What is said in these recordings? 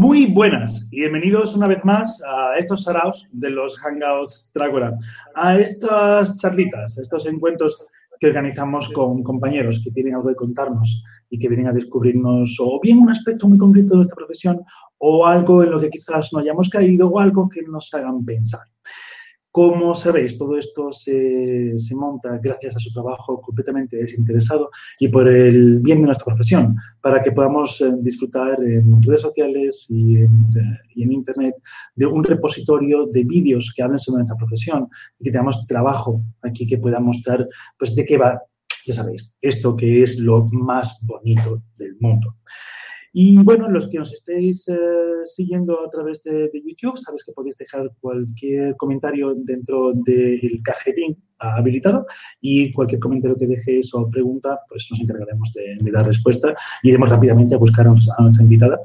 Muy buenas y bienvenidos una vez más a estos saraos de los Hangouts Trácora, a estas charlitas, a estos encuentros que organizamos con compañeros que tienen algo de contarnos y que vienen a descubrirnos o bien un aspecto muy concreto de esta profesión o algo en lo que quizás no hayamos caído o algo que nos hagan pensar. Como sabéis, todo esto se, se, monta gracias a su trabajo completamente desinteresado y por el bien de nuestra profesión, para que podamos eh, disfrutar en redes sociales y en, eh, y en, Internet de un repositorio de vídeos que hablen sobre nuestra profesión y que tengamos trabajo aquí que pueda mostrar pues, de qué va, ya sabéis, esto que es lo más bonito del mundo. Y bueno, los que nos estéis eh, siguiendo a través de, de, YouTube, sabéis que podéis dejar cualquier comentario dentro del cajetín habilitado y cualquier comentario que dejéis o pregunta, pues nos encargaremos de, de dar respuesta. Iremos rápidamente a buscar a nuestra, a nuestra invitada,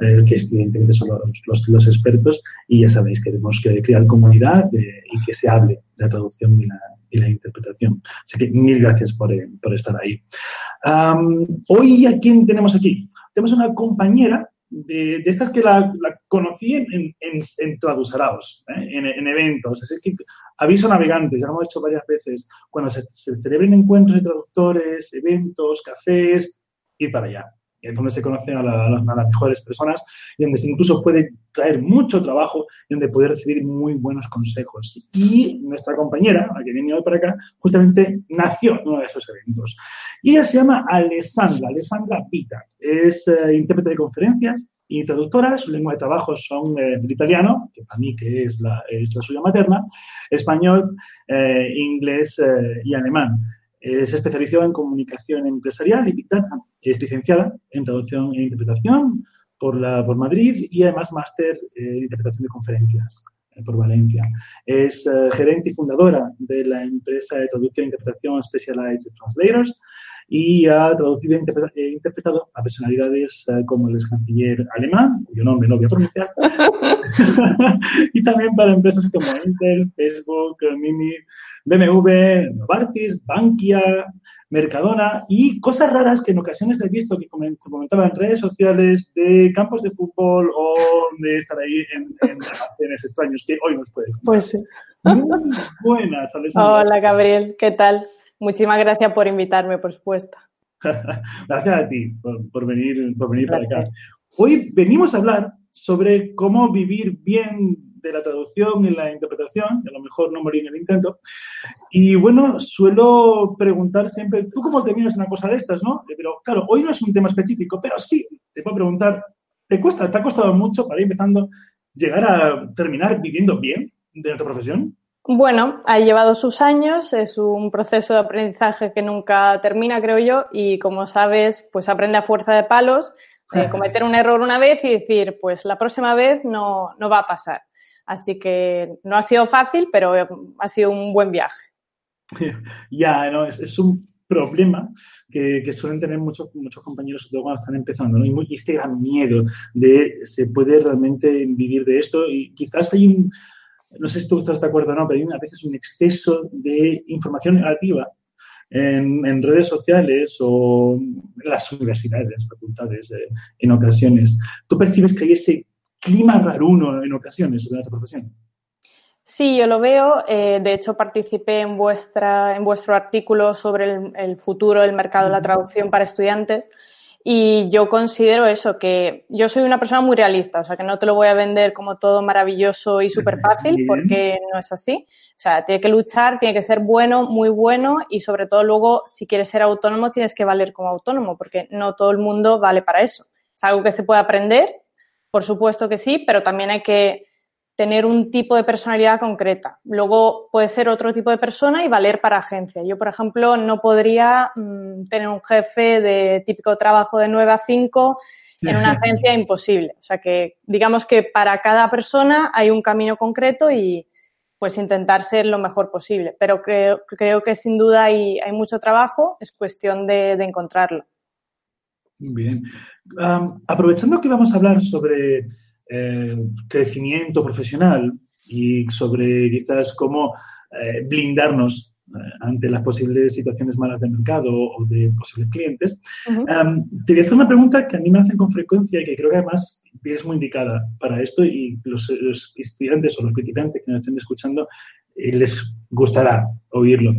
eh, que evidentemente son los, los, los, expertos, y ya sabéis, queremos que crear comunidad de, y que se hable de la traducción y la, y la interpretación. Así que mil gracias por, eh, por estar ahí. Um, hoy, ¿a quién tenemos aquí? Tenemos una compañera de, de estas que la, conocí en, en, en, Tradusaraos, ¿eh? en, en, eventos. Así que aviso navegantes, ya lo hemos hecho varias veces, cuando se, se celebren encuentros de traductores, eventos, cafés, ir para allá donde se conocen a, la, a, las, mejores personas y donde incluso puede traer mucho trabajo y donde puede recibir muy buenos consejos. Y nuestra compañera, la que viene hoy para acá, justamente nació en uno de esos eventos. Y ella se llama Alessandra, Alessandra Pita. Es eh, intérprete de conferencias y traductora. Su lengua de trabajo son eh, el italiano, que para mí que es la, es la suya materna, español, eh, inglés eh, y alemán. Eh, se especializó en comunicación empresarial y Big Data. Es licenciada en traducción e interpretación por, la, por Madrid y además máster en interpretación de conferencias eh, por Valencia. Es eh, gerente y fundadora de la empresa de traducción e interpretación Specialized Translators y ha traducido e interpretado a personalidades uh, como el ex canciller alemán, cuyo nombre no voy a pronunciar, y también para empresas como Intel, Facebook, Mini, BMW, Novartis, Bankia, Mercadona y cosas raras que en ocasiones he visto que comentaba en redes sociales de campos de fútbol o de estar ahí en, en extraños que hoy nos puede. Pues sí. Muy buenas, Alessandra. Hola, Gabriel, ¿qué tal? Muchísimas gracias por invitarme, por supuesto. gracias a ti por, por venir, por venir para acá. Hoy venimos a hablar sobre cómo vivir bien de la traducción y la interpretación, a lo mejor no morir en el intento. Y bueno, suelo preguntar siempre, ¿tú cómo terminas una cosa de estas, no? Pero claro, hoy no es un tema específico, pero sí, te puedo preguntar, ¿te cuesta, te ha costado mucho para ir empezando llegar a terminar viviendo bien de tu profesión? Bueno, ha llevado sus años, es un proceso de aprendizaje que nunca termina, creo yo, y como sabes, pues aprende a fuerza de palos, de cometer un error una vez y decir, pues la próxima vez no, no va a pasar. Así que no ha sido fácil, pero ha sido un buen viaje. Ya, no, es, es un problema que, que, suelen tener muchos, muchos compañeros cuando están empezando, ¿no? Y, este gran miedo de se puede realmente vivir de esto y quizás hay un, no sé si tú estás de acuerdo o no, pero hay a veces un exceso de información negativa en, en redes sociales o en las universidades, facultades, eh, en ocasiones. ¿Tú percibes que hay ese clima raruno en ocasiones sobre nuestra profesión? Sí, yo lo veo. Eh, de hecho, participé en, vuestra, en vuestro artículo sobre el, el futuro del mercado de la traducción para estudiantes y yo considero eso, que yo soy una persona muy realista, o sea, que no te lo voy a vender como todo maravilloso y súper fácil, porque no es así. O sea, tiene que luchar, tiene que ser bueno, muy bueno, y sobre todo luego, si quieres ser autónomo, tienes que valer como autónomo, porque no todo el mundo vale para eso. Es algo que se puede aprender, por supuesto que sí, pero también hay que tener un tipo de personalidad concreta. Luego puede ser otro tipo de persona y valer para agencia. Yo, por ejemplo, no podría mm, tener un jefe de típico trabajo de 9 a 5 en una agencia imposible. O sea que digamos que para cada persona hay un camino concreto y pues intentar ser lo mejor posible. Pero creo, creo que sin duda hay, hay mucho trabajo, es cuestión de, encontrarlo. Bien. aprovechando que vamos a hablar sobre eh, crecimiento profesional y sobre quizás cómo eh, blindarnos eh, ante las posibles situaciones malas del mercado o de posibles clientes, te voy a hacer una pregunta que a mí me hacen con frecuencia y que creo que además es muy indicada para esto y los, estudiantes o los principiantes que nos estén escuchando les gustará oírlo.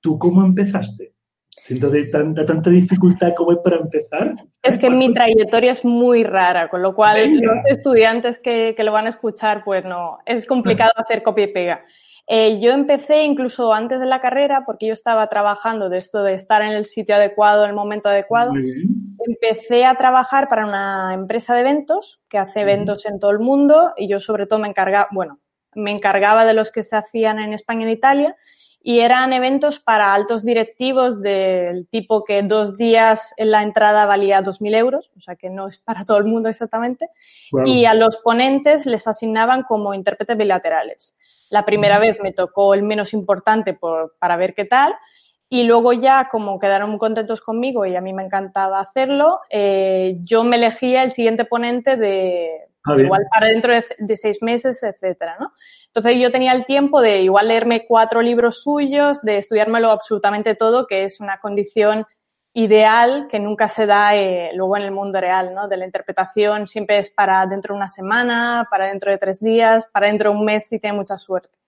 ¿Tú cómo empezaste? Entonces, tanta, tanta dificultad como es para empezar. Es que mi trayectoria es muy rara, con lo cual los estudiantes que, lo van a escuchar, pues no, es complicado hacer copia y pega. Eh, yo empecé incluso antes de la carrera, porque yo estaba trabajando de esto de estar en el sitio adecuado, en el momento adecuado. Empecé a trabajar para una empresa de eventos que hace eventos en todo el mundo y yo sobre todo me encargaba, bueno, me encargaba de los que se hacían en España y en Italia y eran eventos para altos directivos del tipo que dos días en la entrada valía 2.000 euros, o sea que no es para todo el mundo exactamente, y a los ponentes les asignaban como intérpretes bilaterales. La primera vez me tocó el menos importante por, para ver qué tal, y luego ya, como quedaron muy contentos conmigo y a mí me encantaba hacerlo, eh, yo me elegía el siguiente ponente de, Ah, igual para dentro de, seis meses, etcétera, ¿no? Entonces yo tenía el tiempo de igual leerme cuatro libros suyos, de estudiármelo absolutamente todo, que es una condición ideal que nunca se da eh, luego en el mundo real, ¿no? De la interpretación siempre es para dentro de una semana, para dentro de tres días, para dentro de un mes si tiene mucha suerte.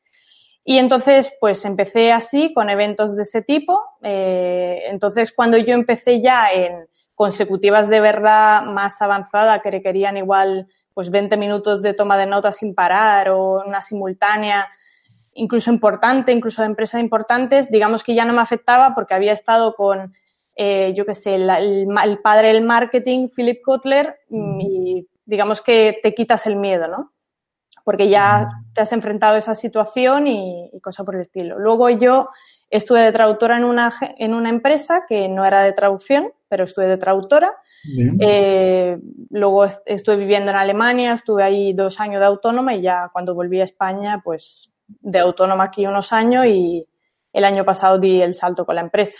Y entonces, pues empecé así, con eventos de ese tipo. Eh, entonces, cuando yo empecé ya en consecutivas de verdad más avanzada, que requerían igual pues 20 minutos de toma de notas sin parar o una simultánea, incluso importante, incluso de empresas importantes, digamos que ya no me afectaba porque había estado con, eh, yo qué sé, el, padre del marketing, Philip Kotler, y digamos que te quitas el miedo, ¿no? Porque ya te has enfrentado a esa situación y, y cosas por el estilo. Luego yo estuve de traductora en una, en una empresa que no era de traducción, pero estuve de traductora eh, luego estuve viviendo en Alemania, estuve ahí dos años de autónoma y ya cuando volví a España, pues de autónoma aquí unos años y el año pasado di el salto con la empresa.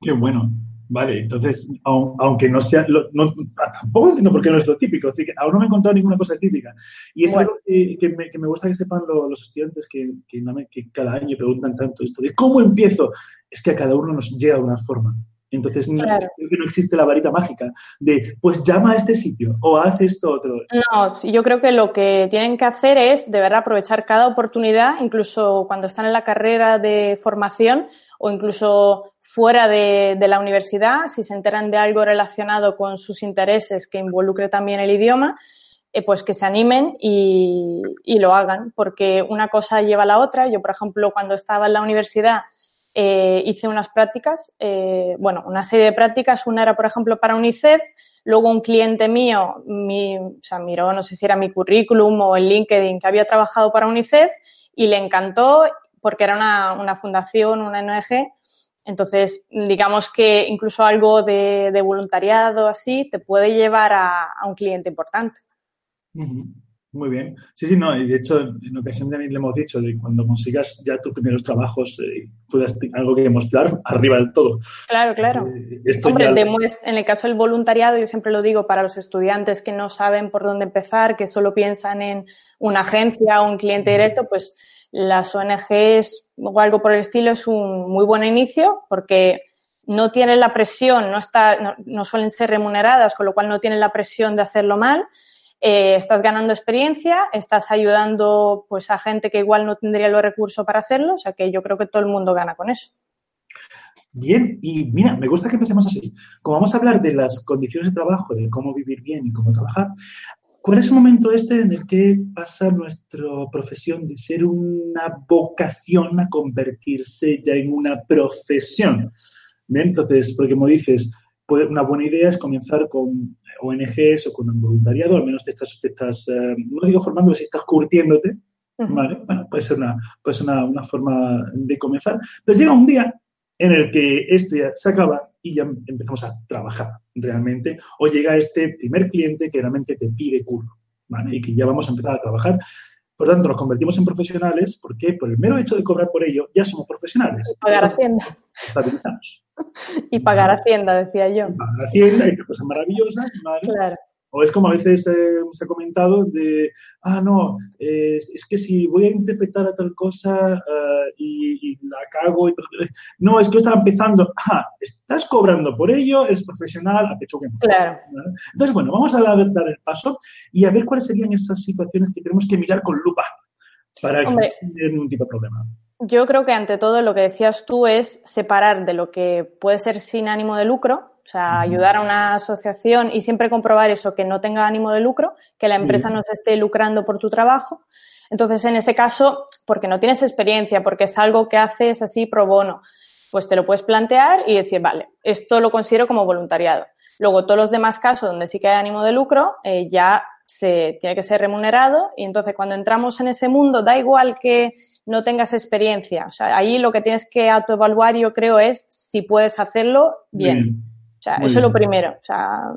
Qué bueno. Vale, entonces, aunque no sea, no, tampoco entiendo por qué no es lo típico, es aún no me he encontrado ninguna cosa típica. Y es algo que, me, gusta que sepan los estudiantes que, que, cada año preguntan tanto esto de cómo empiezo. Es que a cada uno nos llega de una forma. Entonces, no, creo que no existe la varita mágica de, pues llama a este sitio o haz esto otro. No, yo creo que lo que tienen que hacer es de verdad aprovechar cada oportunidad, incluso cuando están en la carrera de formación o incluso fuera de, la universidad, si se enteran de algo relacionado con sus intereses que involucre también el idioma, eh, pues que se animen y, lo hagan, porque una cosa lleva a la otra. Yo, por ejemplo, cuando estaba en la universidad, eh, hice unas prácticas, eh, bueno, una serie de prácticas. Una era, por ejemplo, para UNICEF. Luego un cliente mío, mi, miró, no sé si era mi currículum o el LinkedIn, que había trabajado para UNICEF y le encantó porque era una, una fundación, una ONG. Entonces, digamos que incluso algo de, de voluntariado así te puede llevar a, a un cliente importante. Muy bien. Sí, sí, no. Y de hecho, en ocasión también le hemos dicho de cuando consigas ya tus primeros trabajos, eh, puedas algo que mostrar arriba del todo. Claro, claro. Eh, Hombre, en el caso del voluntariado, yo siempre lo digo para los estudiantes que no saben por dónde empezar, que solo piensan en una agencia o un cliente directo, pues las ONGs o algo por el estilo es un muy buen inicio porque no tienen la presión, no, está, no, suelen ser remuneradas, con lo cual no tienen la presión de hacerlo mal eh, estás ganando experiencia, estás ayudando pues a gente que igual no tendría los recursos para hacerlo, o sea que yo creo que todo el mundo gana con eso. Bien, y mira, me gusta que empecemos así. Como vamos a hablar de las condiciones de trabajo, de cómo vivir bien y cómo trabajar, ¿cuál es el momento este en el que pasa nuestra profesión de ser una vocación a convertirse ya en una profesión? Entonces, porque como dices, una buena idea es comenzar con ONGs o con un voluntariado, al menos te estás, te estás no digo formando, si estás curtiéndote, ¿vale? Bueno, puede ser, una, puede ser una, una, forma de comenzar. Pero llega un día en el que esto ya se acaba y ya empezamos a trabajar realmente, o llega este primer cliente que realmente te pide curro, ¿vale? Y que ya vamos a empezar a trabajar. Por tanto, nos convertimos en profesionales porque por el mero hecho de cobrar por ello ya somos profesionales. Y pagar Hacienda. Estabilizamos. y pagar Hacienda, decía yo. pagar Hacienda y cosas maravillosas. ¿vale? Claro. O es como a veces eh, se ha comentado de, ah, no, es, que si voy a interpretar a tal cosa uh, y, y, la cago, y no, es que yo estaba empezando, ah, estás cobrando por ello, eres profesional, a pecho que Claro. Entonces, bueno, vamos a dar, dar, el paso y a ver cuáles serían esas situaciones que tenemos que mirar con lupa para Hombre, que no haya ningún tipo de problema. Yo creo que ante todo lo que decías tú es separar de lo que puede ser sin ánimo de lucro, o sea, ayudar a una asociación y siempre comprobar eso, que no tenga ánimo de lucro, que la empresa no se esté lucrando por tu trabajo. Entonces, en ese caso, porque no tienes experiencia, porque es algo que haces así pro bono, pues te lo puedes plantear y decir, vale, esto lo considero como voluntariado. Luego, todos los demás casos donde sí que hay ánimo de lucro, eh, ya se tiene que ser remunerado y entonces cuando entramos en ese mundo, da igual que no tengas experiencia. O sea, ahí lo que tienes que autoevaluar, yo creo, es si puedes hacerlo bien. Sea, eso es lo primero. O sea,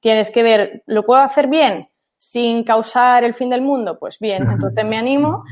tienes que ver, ¿lo puedo hacer bien sin causar el fin del mundo? Pues bien, entonces me animo.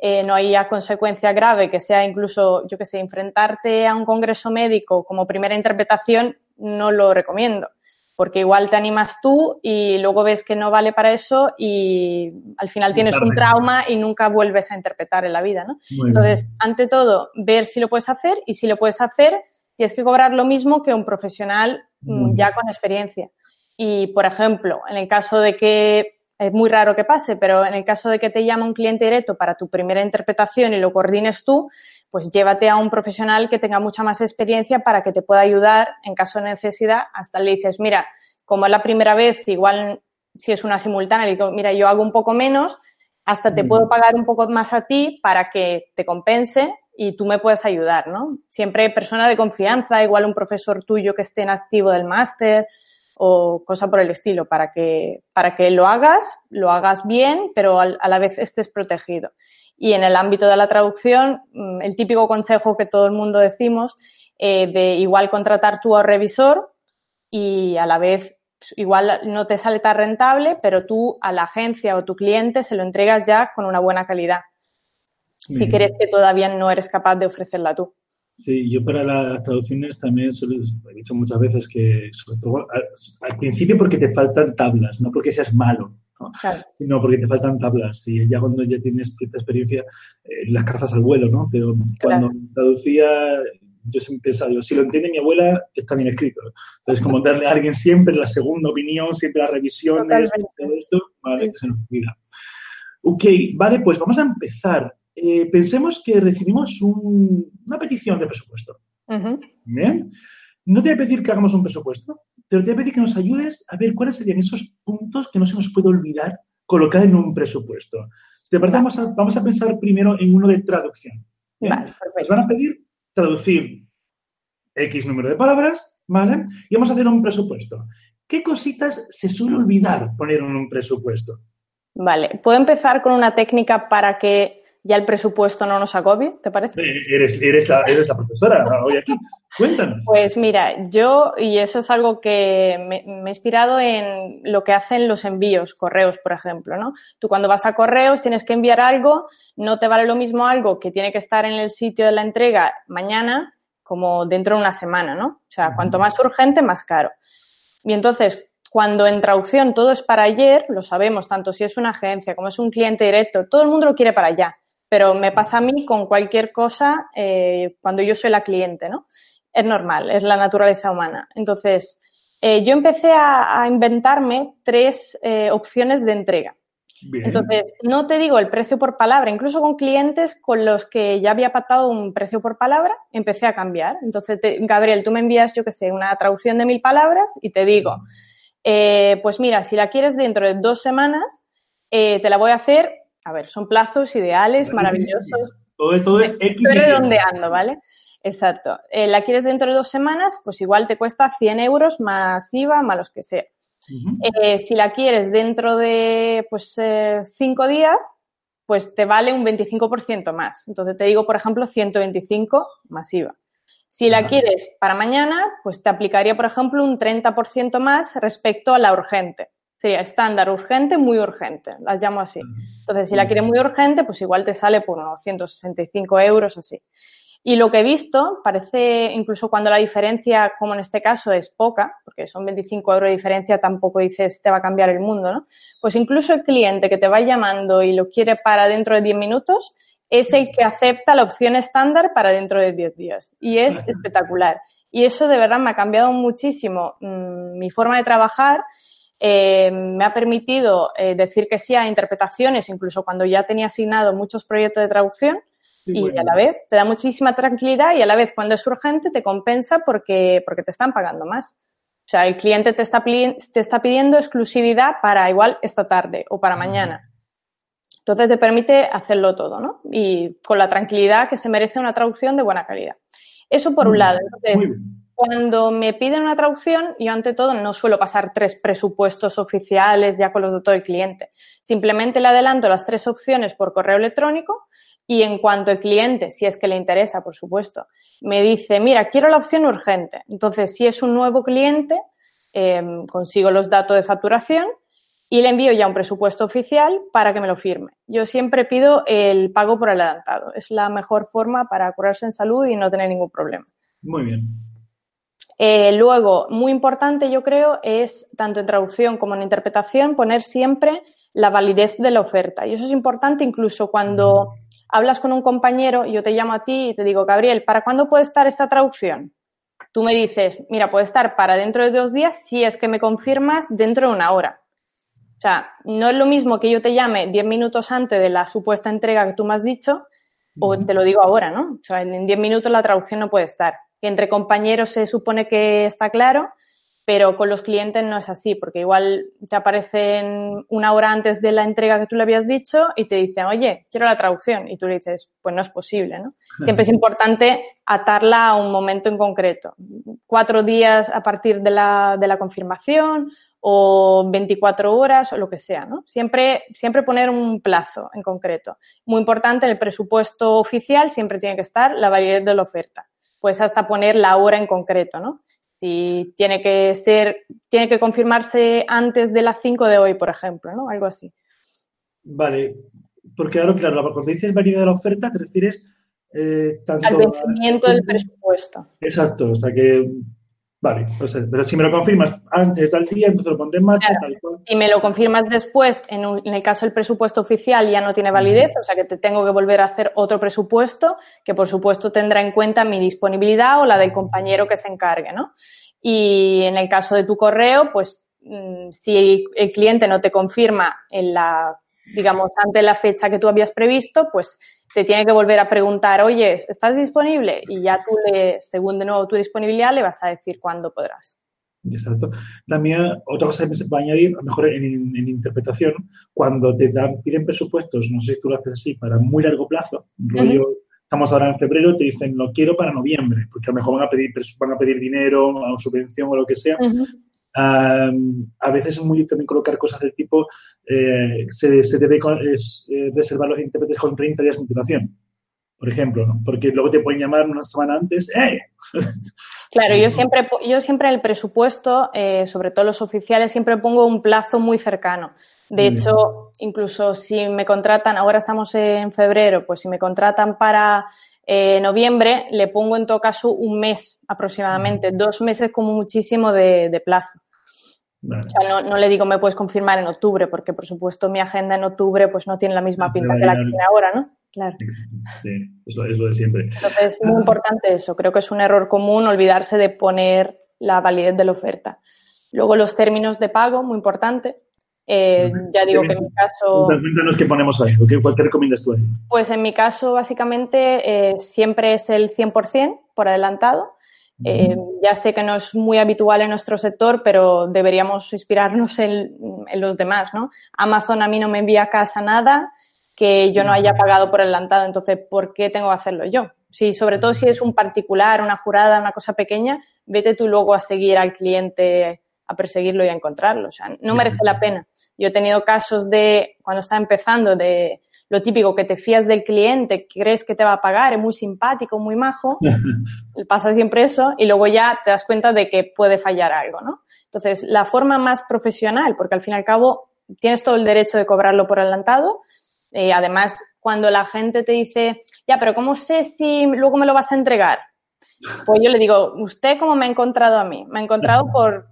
Eh, no hay consecuencia grave que sea incluso, yo que sé, enfrentarte a un congreso médico como primera interpretación, no lo recomiendo. Porque igual te animas tú y luego ves que no vale para eso y al final tienes un trauma y nunca vuelves a interpretar en la vida, ¿no? Entonces, ante todo, ver si lo puedes hacer y si lo puedes hacer, tienes que cobrar lo mismo que un profesional mm, ya con experiencia. Y, por ejemplo, en el caso de que, es muy raro que pase, pero en el caso de que te llama un cliente directo para tu primera interpretación y lo coordines tú, pues llévate a un profesional que tenga mucha más experiencia para que te pueda ayudar en caso de necesidad. Hasta le dices, mira, como es la primera vez, igual si es una simultánea, le digo, mira, yo hago un poco menos, hasta te puedo pagar un poco más a ti para que te compense y tú me puedes ayudar, ¿no? Siempre persona de confianza, igual un profesor tuyo que esté en activo del máster o cosa por el estilo, para que, para que lo hagas, lo hagas bien, pero a la vez estés protegido. Y en el ámbito de la traducción, mm, el típico consejo que todo el mundo decimos, eh, de igual contratar tú a revisor y a la vez pues, igual no te sale tan rentable, pero tú a la agencia o tu cliente se lo entregas ya con una buena calidad si crees que todavía no eres capaz de ofrecerla tú. Sí, yo para las traducciones también he dicho muchas veces que, sobre todo al, principio porque te faltan tablas, no porque seas malo, ¿no? sino porque te faltan tablas. Y ya cuando ya tienes cierta experiencia, eh, las cazas al vuelo, ¿no? Pero cuando traducía, yo siempre pensaba, si lo entiende mi abuela, está bien escrito. Entonces, como darle a alguien siempre la segunda opinión, siempre las revisiones, todo esto, vale, se nos olvida. Ok, vale, pues vamos a empezar. Eh, pensemos que recibimos una petición de presupuesto. ¿Bien? No te voy a pedir que hagamos un presupuesto, pero te voy a pedir que nos ayudes a ver cuáles serían esos puntos que no se nos puede olvidar colocar en un presupuesto. Si te parece, vamos a, pensar primero en uno de traducción. nos van a pedir traducir X número de palabras, ¿vale? Y vamos a hacer un presupuesto. ¿Qué cositas se suele olvidar poner en un presupuesto? Vale, puedo empezar con una técnica para que ya el presupuesto no nos agobie, ¿te parece? Eres, eres, la, eres la profesora hoy aquí. Cuéntanos. Pues mira, yo, y eso es algo que me, he inspirado en lo que hacen los envíos, correos, por ejemplo, ¿no? Tú cuando vas a correos tienes que enviar algo, no te vale lo mismo algo que tiene que estar en el sitio de la entrega mañana como dentro de una semana, ¿no? O sea, cuanto más urgente, más caro. Y entonces, cuando en traducción todo es para ayer, lo sabemos, tanto si es una agencia como es un cliente directo, todo el mundo lo quiere para allá pero me pasa a mí con cualquier cosa eh, cuando yo soy la cliente, ¿no? Es normal, es la naturaleza humana. Entonces, eh, yo empecé a, inventarme tres eh, opciones de entrega. Entonces, no te digo el precio por palabra, incluso con clientes con los que ya había pactado un precio por palabra, empecé a cambiar. Entonces, Gabriel, tú me envías, yo qué sé, una traducción de mil palabras y te digo, pues mira, si la quieres dentro de dos semanas, te la voy a hacer a ver, son plazos ideales, maravillosos. Todo, es X. Estoy redondeando, ¿vale? Exacto. Eh, la quieres dentro de dos semanas, pues igual te cuesta 100 euros más IVA, más los que sea. Eh, si la quieres dentro de pues eh, cinco días, pues te vale un 25% más. Entonces te digo, por ejemplo, 125 masiva. Si la quieres para mañana, pues te aplicaría, por ejemplo, un 30% más respecto a la urgente. Sería estándar, urgente, muy urgente. Las llamo así. Entonces, si la quieres muy urgente, pues igual te sale por unos 165 euros así. Y lo que he visto, parece, incluso cuando la diferencia, como en este caso, es poca, porque son 25 euros de diferencia, tampoco dices te va a cambiar el mundo, ¿no? Pues incluso el cliente que te va llamando y lo quiere para dentro de 10 minutos, es el que acepta la opción estándar para dentro de 10 días. Y es espectacular. Y eso de verdad me ha cambiado muchísimo mm, mi forma de trabajar. Eh, me ha permitido eh, decir que sí a interpretaciones, incluso cuando ya tenía asignado muchos proyectos de traducción. y a la vez te da muchísima tranquilidad y a la vez cuando es urgente te compensa porque, porque te están pagando más. O sea, el cliente te está, te está pidiendo exclusividad para igual esta tarde o para mañana. Entonces te permite hacerlo todo, ¿no? Y con la tranquilidad que se merece una traducción de buena calidad. Eso por un lado. Entonces, cuando me piden una traducción, yo ante todo no suelo pasar tres presupuestos oficiales ya con los de todo el cliente. Simplemente le adelanto las tres opciones por correo electrónico y en cuanto el cliente, si es que le interesa, por supuesto, me dice, mira, quiero la opción urgente. Entonces, si es un nuevo cliente, eh, consigo los datos de facturación y le envío ya un presupuesto oficial para que me lo firme. Yo siempre pido el pago por adelantado. Es la mejor forma para curarse en salud y no tener ningún problema. Muy bien. Eh, luego, muy importante yo creo es, tanto en traducción como en interpretación, poner siempre la validez de la oferta. Y eso es importante incluso cuando hablas con un compañero, yo te llamo a ti y te digo, Gabriel, ¿para cuándo puede estar esta traducción? Tú me dices, mira, puede estar para dentro de dos días si es que me confirmas dentro de una hora. O sea, no es lo mismo que yo te llame 10 minutos antes de la supuesta entrega que tú me has dicho, o te lo digo ahora, ¿no? O sea, en 10 minutos la traducción no puede estar. Entre compañeros se supone que está claro, pero con los clientes no es así, porque igual te aparecen una hora antes de la entrega que tú le habías dicho y te dicen, oye, quiero la traducción. Y tú le dices, pues no es posible, ¿no? Siempre es importante atarla a un momento en concreto. Cuatro días a partir de la, de la confirmación o 24 horas o lo que sea, ¿no? Siempre, siempre poner un plazo en concreto. Muy importante, en el presupuesto oficial siempre tiene que estar la validez de la oferta. Pues hasta poner la hora en concreto, ¿no? Si tiene que ser, tiene que confirmarse antes de las 5 de hoy, por ejemplo, ¿no? Algo así. Vale, porque ahora, claro, cuando dices validez de la oferta, te refieres eh, tanto al vencimiento del presupuesto. Exacto, o sea que Vale, pues, pero si me lo confirmas antes del día, entonces lo pondré en marcha. Tal cual. Si me lo confirmas después, en, en, el caso del presupuesto oficial ya no tiene validez, o sea que te tengo que volver a hacer otro presupuesto que por supuesto tendrá en cuenta mi disponibilidad o la del compañero que se encargue, ¿no? Y en el caso de tu correo, pues mm, si el, el cliente no te confirma en la, digamos, ante la fecha que tú habías previsto, pues te tiene que volver a preguntar, oye, ¿estás disponible? Y ya tú, le, según de nuevo tu disponibilidad, le vas a decir cuándo podrás. Exacto. También otra cosa que se va a añadir, a lo mejor en, en, interpretación, cuando te dan, piden presupuestos, no sé si tú lo haces así, para muy largo plazo, rollo, estamos ahora en febrero, te dicen, lo quiero para noviembre, porque a lo mejor van a pedir, van a pedir dinero, o subvención o lo que sea. A veces es muy también colocar cosas del tipo, eh, se, se, debe es, eh, reservar los intérpretes con 30 días de antelación, por ejemplo, ¿no? porque luego te pueden llamar una semana antes, ¡eh! Claro, yo siempre, yo siempre en el presupuesto, eh, sobre todo los oficiales, siempre pongo un plazo muy cercano. De hecho, incluso si me contratan, ahora estamos en febrero, pues si me contratan para eh, noviembre, le pongo en todo caso un mes aproximadamente, dos meses como muchísimo de, de plazo. Vale. O sea, no, no, le digo me puedes confirmar en octubre, porque por supuesto mi agenda en octubre pues no tiene la misma pinta que la que tiene ahora, ¿no? Claro. Sí, es lo, es lo de siempre. Entonces es muy importante eso. Creo que es un error común olvidarse de poner la validez de la oferta. Luego los términos de pago, muy importante. Eh, ya digo que en mi caso... Cuéntanos qué ponemos ahí, ¿cuál te recomiendas tú ahí? Pues en mi caso, básicamente, eh, siempre es el 100% por adelantado. Eh, ya sé que no es muy habitual en nuestro sector, pero deberíamos inspirarnos en, en, los demás, ¿no? Amazon a mí no me envía a casa nada que yo no haya pagado por adelantado, entonces, ¿por qué tengo que hacerlo yo? Si, sobre todo si es un particular, una jurada, una cosa pequeña, vete tú luego a seguir al cliente a perseguirlo y a encontrarlo. O sea, no merece la pena. Yo he tenido casos de, cuando está empezando, de lo típico, que te fías del cliente, crees que te va a pagar, es muy simpático, muy majo, pasa siempre eso, y luego ya te das cuenta de que puede fallar algo, ¿no? Entonces, la forma más profesional, porque al fin y al cabo tienes todo el derecho de cobrarlo por adelantado, eh, además, cuando la gente te dice, ya, pero ¿cómo sé si luego me lo vas a entregar? Pues yo le digo, ¿usted cómo me ha encontrado a mí? Me ha encontrado por,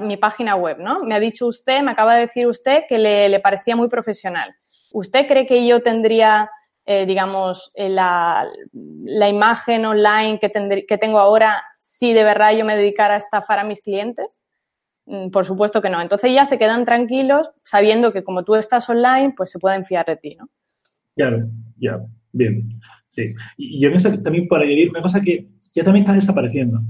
mi página web, ¿no? Me ha dicho usted, me acaba de decir usted que le, parecía muy profesional. ¿Usted cree que yo tendría, eh, digamos, eh, la, imagen online que, que tengo ahora si de verdad yo me dedicara a estafar a mis clientes? Mm, por supuesto que no. Entonces ya se quedan tranquilos sabiendo que como tú estás online, pues se pueden fiar de ti, ¿no? Claro, ya, bien. Sí. Y yo también para añadir una cosa que ya también está desapareciendo.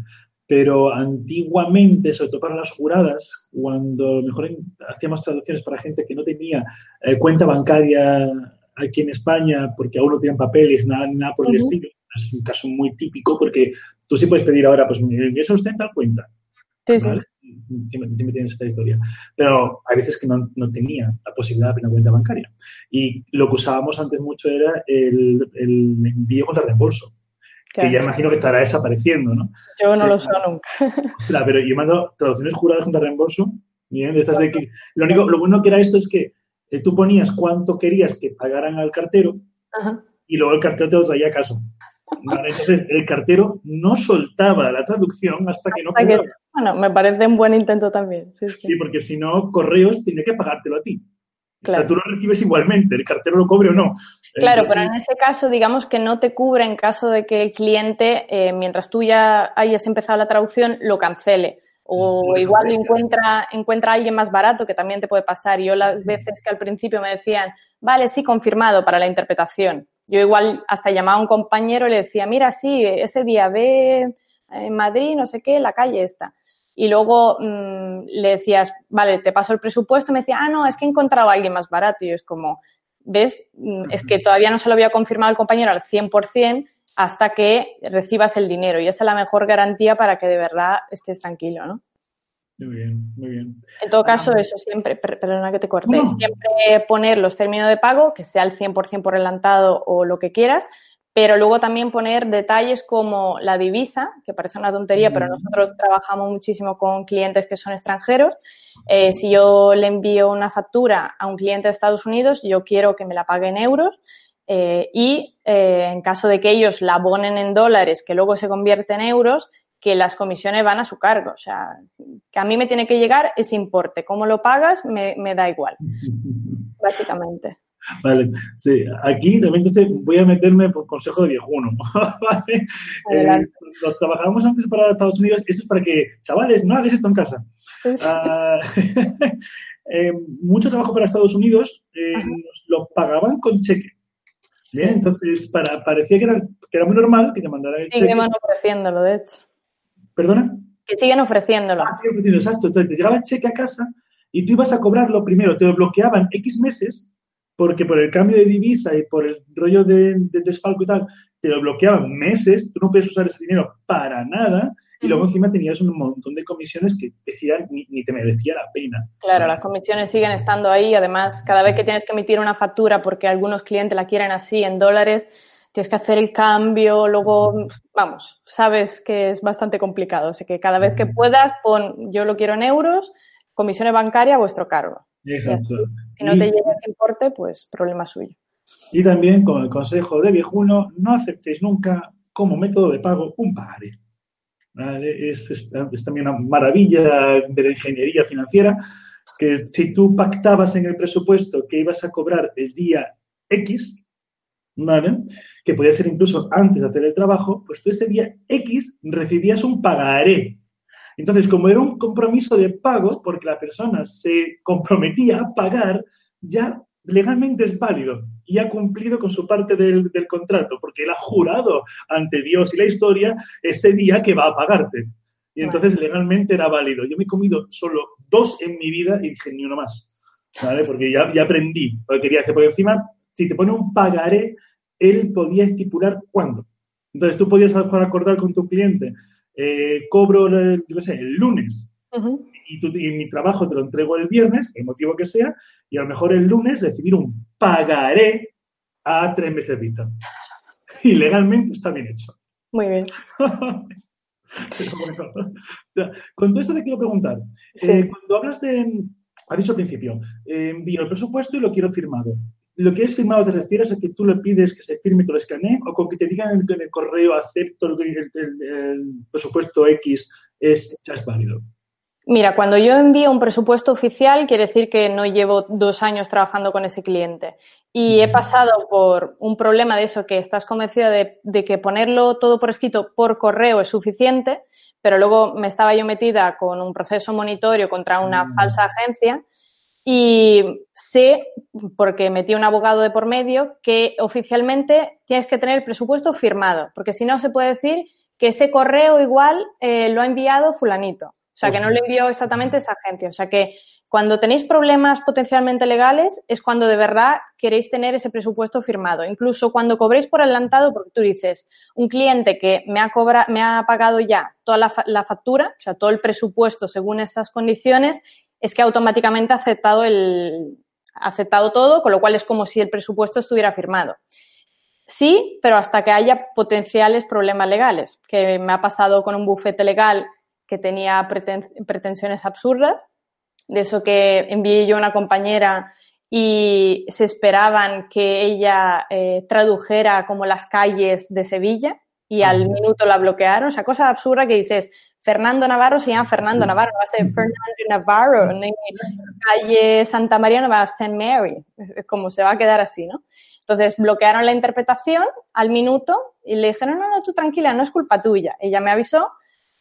Pero antiguamente, sobre todo para las juradas, cuando mejor hacíamos traducciones para gente que no tenía eh, cuenta bancaria aquí en España, porque aún no tenían papeles, nada, nada por el estilo, es un caso muy típico porque tú sí puedes pedir ahora, pues me eso usted en tal cuenta. Sí, sí. Siempre, tienes esta historia. Pero hay veces que no, no, tenía la posibilidad de abrir una cuenta bancaria. Y lo que usábamos antes mucho era el, el envío contra reembolso que ya imagino que estará desapareciendo, ¿no? Yo no lo eh, sé nunca. Claro, pero yo mando traducciones juradas junto a reembolso. Bien, de estas de que, lo único, lo bueno que era esto es que eh, tú ponías cuánto querías que pagaran al cartero y luego el cartero te lo traía a casa. Entonces, el cartero no soltaba la traducción hasta que no cobraba. bueno, me parece un buen intento también. Sí, sí. sí porque si no, Correos tiene que pagártelo a ti. O sea, tú lo recibes igualmente, el cartero lo cobre o no. Claro, pero en ese caso, digamos que no te cubre en caso de que el cliente, eh, mientras tú ya hayas empezado la traducción, lo cancele. O igual encuentra, encuentra a alguien más barato, que también te puede pasar. Yo las veces que al principio me decían, vale, sí, confirmado para la interpretación. Yo igual hasta llamaba a un compañero y le decía, mira, sí, ese día ve en Madrid, no sé qué, la calle está y luego mm, le decías, vale, te paso el presupuesto, y me decía, ah, no, es que he encontrado a alguien más barato. Y es como, ¿ves? Mm, es que todavía no se lo había confirmado el compañero al 100% hasta que recibas el dinero. Y esa es la mejor garantía para que de verdad estés tranquilo, ¿no? Muy bien, muy bien. En todo caso, eso siempre, perdona que te corte, siempre poner los términos de pago, que sea el 100% por adelantado o lo que quieras, pero luego también poner detalles como la divisa, que parece una tontería, pero nosotros trabajamos muchísimo con clientes que son extranjeros. Eh, si yo le envío una factura a un cliente de Estados Unidos, yo quiero que me la pague en euros eh, y eh, en caso de que ellos la abonen en dólares, que luego se convierte en euros, que las comisiones van a su cargo. O sea, que a mí me tiene que llegar ese importe. ¿Cómo lo pagas? me da igual, básicamente. Vale, sí. Aquí también entonces voy a meterme por consejo de viejuno. ¿vale? Eh, lo trabajábamos antes para Estados Unidos. Esto es para que, chavales, no hagáis esto en casa. Ah, eh, mucho trabajo para Estados Unidos eh, lo pagaban con cheque. Bien, entonces para, parecía que era, que era muy normal que te mandaran el cheque. Siguen ofreciéndolo, de hecho. ¿Perdona? Que siguen ofreciéndolo. Ah, siguen ofreciendo, exacto. Entonces te llegaba el cheque a casa y tú ibas a cobrarlo primero, te lo bloqueaban X meses porque por el cambio de divisa y por el rollo de, desfalco y tal, te lo bloqueaban meses, tú no puedes usar ese dinero para nada, y luego encima tenías un montón de comisiones que decían ni, ni te merecía la pena. Claro, las comisiones siguen estando ahí, además, cada vez que tienes que emitir una factura porque algunos clientes la quieren así en dólares, tienes que hacer el cambio, luego, vamos, sabes que es bastante complicado, así que cada vez que puedas, pon yo lo quiero en euros, comisiones bancarias a vuestro cargo. Exacto. Si no te llega ese importe, pues problema suyo. Y también con el consejo de viejuno, no aceptéis nunca como método de pago un pagaré. Es, también una maravilla de la ingeniería financiera que si tú pactabas en el presupuesto que ibas a cobrar el día X, ¿vale? que podía ser incluso antes de hacer el trabajo, pues tú ese día X recibías un pagaré entonces, como era un compromiso de pago, porque la persona se comprometía a pagar, ya legalmente es válido y ha cumplido con su parte del, contrato, porque él ha jurado ante Dios y la historia ese día que va a pagarte. Y entonces legalmente era válido. Yo me he comido solo dos en mi vida y dije ni uno más. ¿Vale? Porque ya, ya aprendí lo que quería hacer. Porque encima, si te pone un pagaré, él podía estipular cuándo. Entonces tú podías acordar con tu cliente eh, cobro el, el lunes. y, mi trabajo te lo entrego el viernes, el motivo que sea, y a lo mejor el lunes recibir un pagaré a tres meses vista. Y legalmente está bien hecho. Muy bien. con todo esto te quiero preguntar, eh, cuando hablas de, ha dicho al principio, eh, envío el presupuesto y lo quiero firmado. ¿Lo que es firmado te refieres a que tú le pides que se firme y te lo escanee o con que te digan en el correo acepto el, el presupuesto X es, ya es válido? Mira, cuando yo envío un presupuesto oficial, quiere decir que no llevo dos años trabajando con ese cliente. Y he pasado por un problema de eso, que estás convencida de, que ponerlo todo por escrito por correo es suficiente, pero luego me estaba yo metida con un proceso monitorio contra una mm. falsa agencia y sé, porque metí un abogado de por medio, que oficialmente tienes que tener el presupuesto firmado, porque si no se puede decir que ese correo igual eh, lo ha enviado fulanito. O sea, que no le envió exactamente esa agencia. O sea, que cuando tenéis problemas potencialmente legales es cuando de verdad queréis tener ese presupuesto firmado. Incluso cuando cobréis por adelantado, porque tú dices, un cliente que me ha, cobra, me ha pagado ya toda la, factura, o sea, todo el presupuesto según esas condiciones, es que automáticamente ha aceptado, el, ha aceptado todo, con lo cual es como si el presupuesto estuviera firmado. Sí, pero hasta que haya potenciales problemas legales, que me ha pasado con un bufete legal que tenía pretensiones absurdas, de eso que envié yo a una compañera y se esperaban que ella eh, tradujera como las calles de Sevilla y al minuto la bloquearon. O sea, cosa absurda que dices, Fernando Navarro se llama Fernando Navarro, va a ser Fernando Navarro, calle Santa María no va a ser Mary, como se va a quedar así, ¿no? Entonces bloquearon la interpretación al minuto y le dijeron, no, no, tú tranquila, no es culpa tuya. Ella me avisó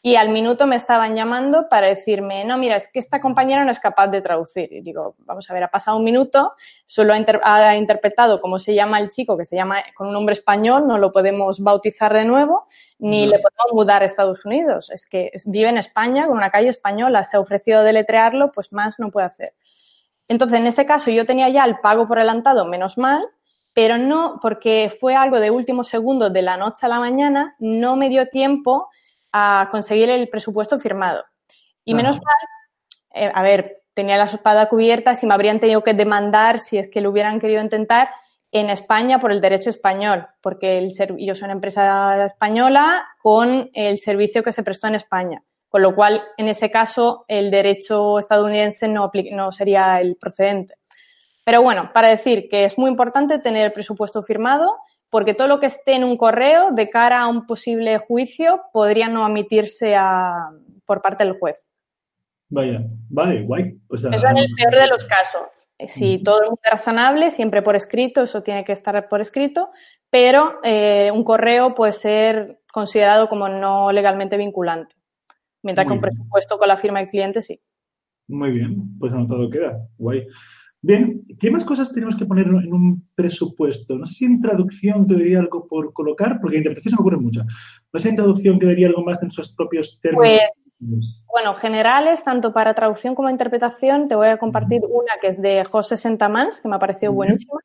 y al minuto me estaban llamando para decirme, no, mira, es que esta compañera no es capaz de traducir. Y digo, vamos a ver, ha pasado un minuto, solo ha, interpretado cómo se llama el chico, que se llama con un nombre español, no lo podemos bautizar de nuevo, ni le podemos mudar a Estados Unidos. Es que vive en España, con una calle española, se ha ofrecido deletrearlo, pues más no puede hacer. Entonces, en ese caso, yo tenía ya el pago por adelantado, menos mal, pero no, porque fue algo de último segundo, de la noche a la mañana, no me dio tiempo a conseguir el presupuesto firmado. Y menos mal, eh, a ver, tenía la espada cubierta si me habrían tenido que demandar si es que lo hubieran querido intentar en España por el derecho español, porque el yo soy una empresa española con el servicio que se prestó en España, con lo cual en ese caso el derecho estadounidense no, no sería el procedente. Pero bueno, para decir que es muy importante tener el presupuesto firmado porque todo lo que esté en un correo de cara a un posible juicio podría no admitirse por parte del juez. Vaya, vale, guay. eso en el peor de los casos. Si todo es razonable, siempre por escrito, eso tiene que estar por escrito, pero eh, un correo puede ser considerado como no legalmente vinculante. Mientras que un presupuesto con la firma del cliente sí. Muy bien, pues anotado queda. Guay. Bien, ¿qué más cosas tenemos que poner en un presupuesto? No sé si en traducción debería algo por colocar, porque en interpretación se me ocurre mucho. No sé si en traducción quedaría algo más en sus propios términos. Pues, bueno, generales, tanto para traducción como interpretación, te voy a compartir una que es de José Sentamans, que me ha parecido buenísima.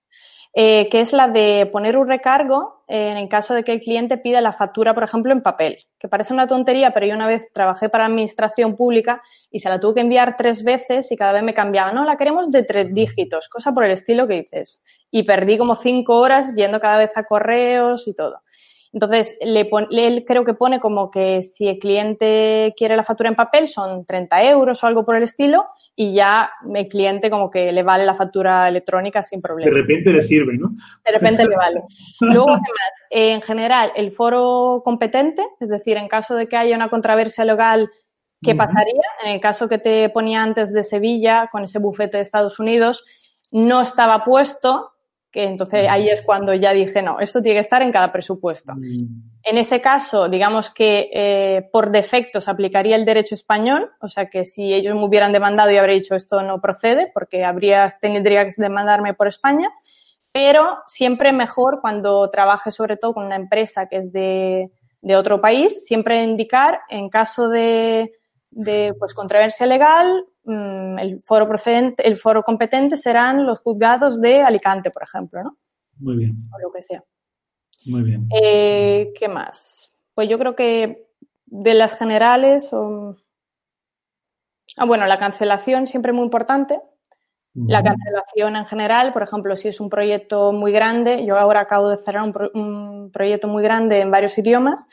Eh, que es la de poner un recargo eh, en caso de que el cliente pida la factura, por ejemplo, en papel, que parece una tontería, pero yo una vez trabajé para administración pública y se la tuve que enviar tres veces y cada vez me cambiaba, no, la queremos de tres dígitos, cosa por el estilo que dices. Y perdí como cinco horas yendo cada vez a correos y todo. Entonces, le él creo que pone como que si el cliente quiere la factura en papel son 30 euros o algo por el estilo y ya el cliente como que le vale la factura electrónica sin problema. De repente le sirve, ¿no? De repente le vale. Luego, además, en general, el foro competente, es decir, en caso de que haya una controversia legal, ¿qué pasaría? En el caso que te ponía antes de Sevilla, con ese bufete de Estados Unidos, no estaba puesto que entonces ahí es cuando ya dije, no, esto tiene que estar en cada presupuesto. Mm. En ese caso, digamos que eh, por defecto se aplicaría el derecho español, o sea que si ellos me hubieran demandado, yo habría dicho esto no procede, porque habría, tendría que demandarme por España, pero siempre mejor cuando trabaje sobre todo con una empresa que es de, de otro país, siempre indicar en caso de, de pues, controversia legal, el foro procedente, el foro competente serán los juzgados de Alicante, por ejemplo, ¿no? Muy bien. O lo que sea. Muy bien. Eh, ¿Qué más? Pues yo creo que de las generales, Ah, bueno, la cancelación siempre muy importante. La cancelación en general, por ejemplo, si es un proyecto muy grande, yo ahora acabo de cerrar un, proyecto muy grande en varios idiomas.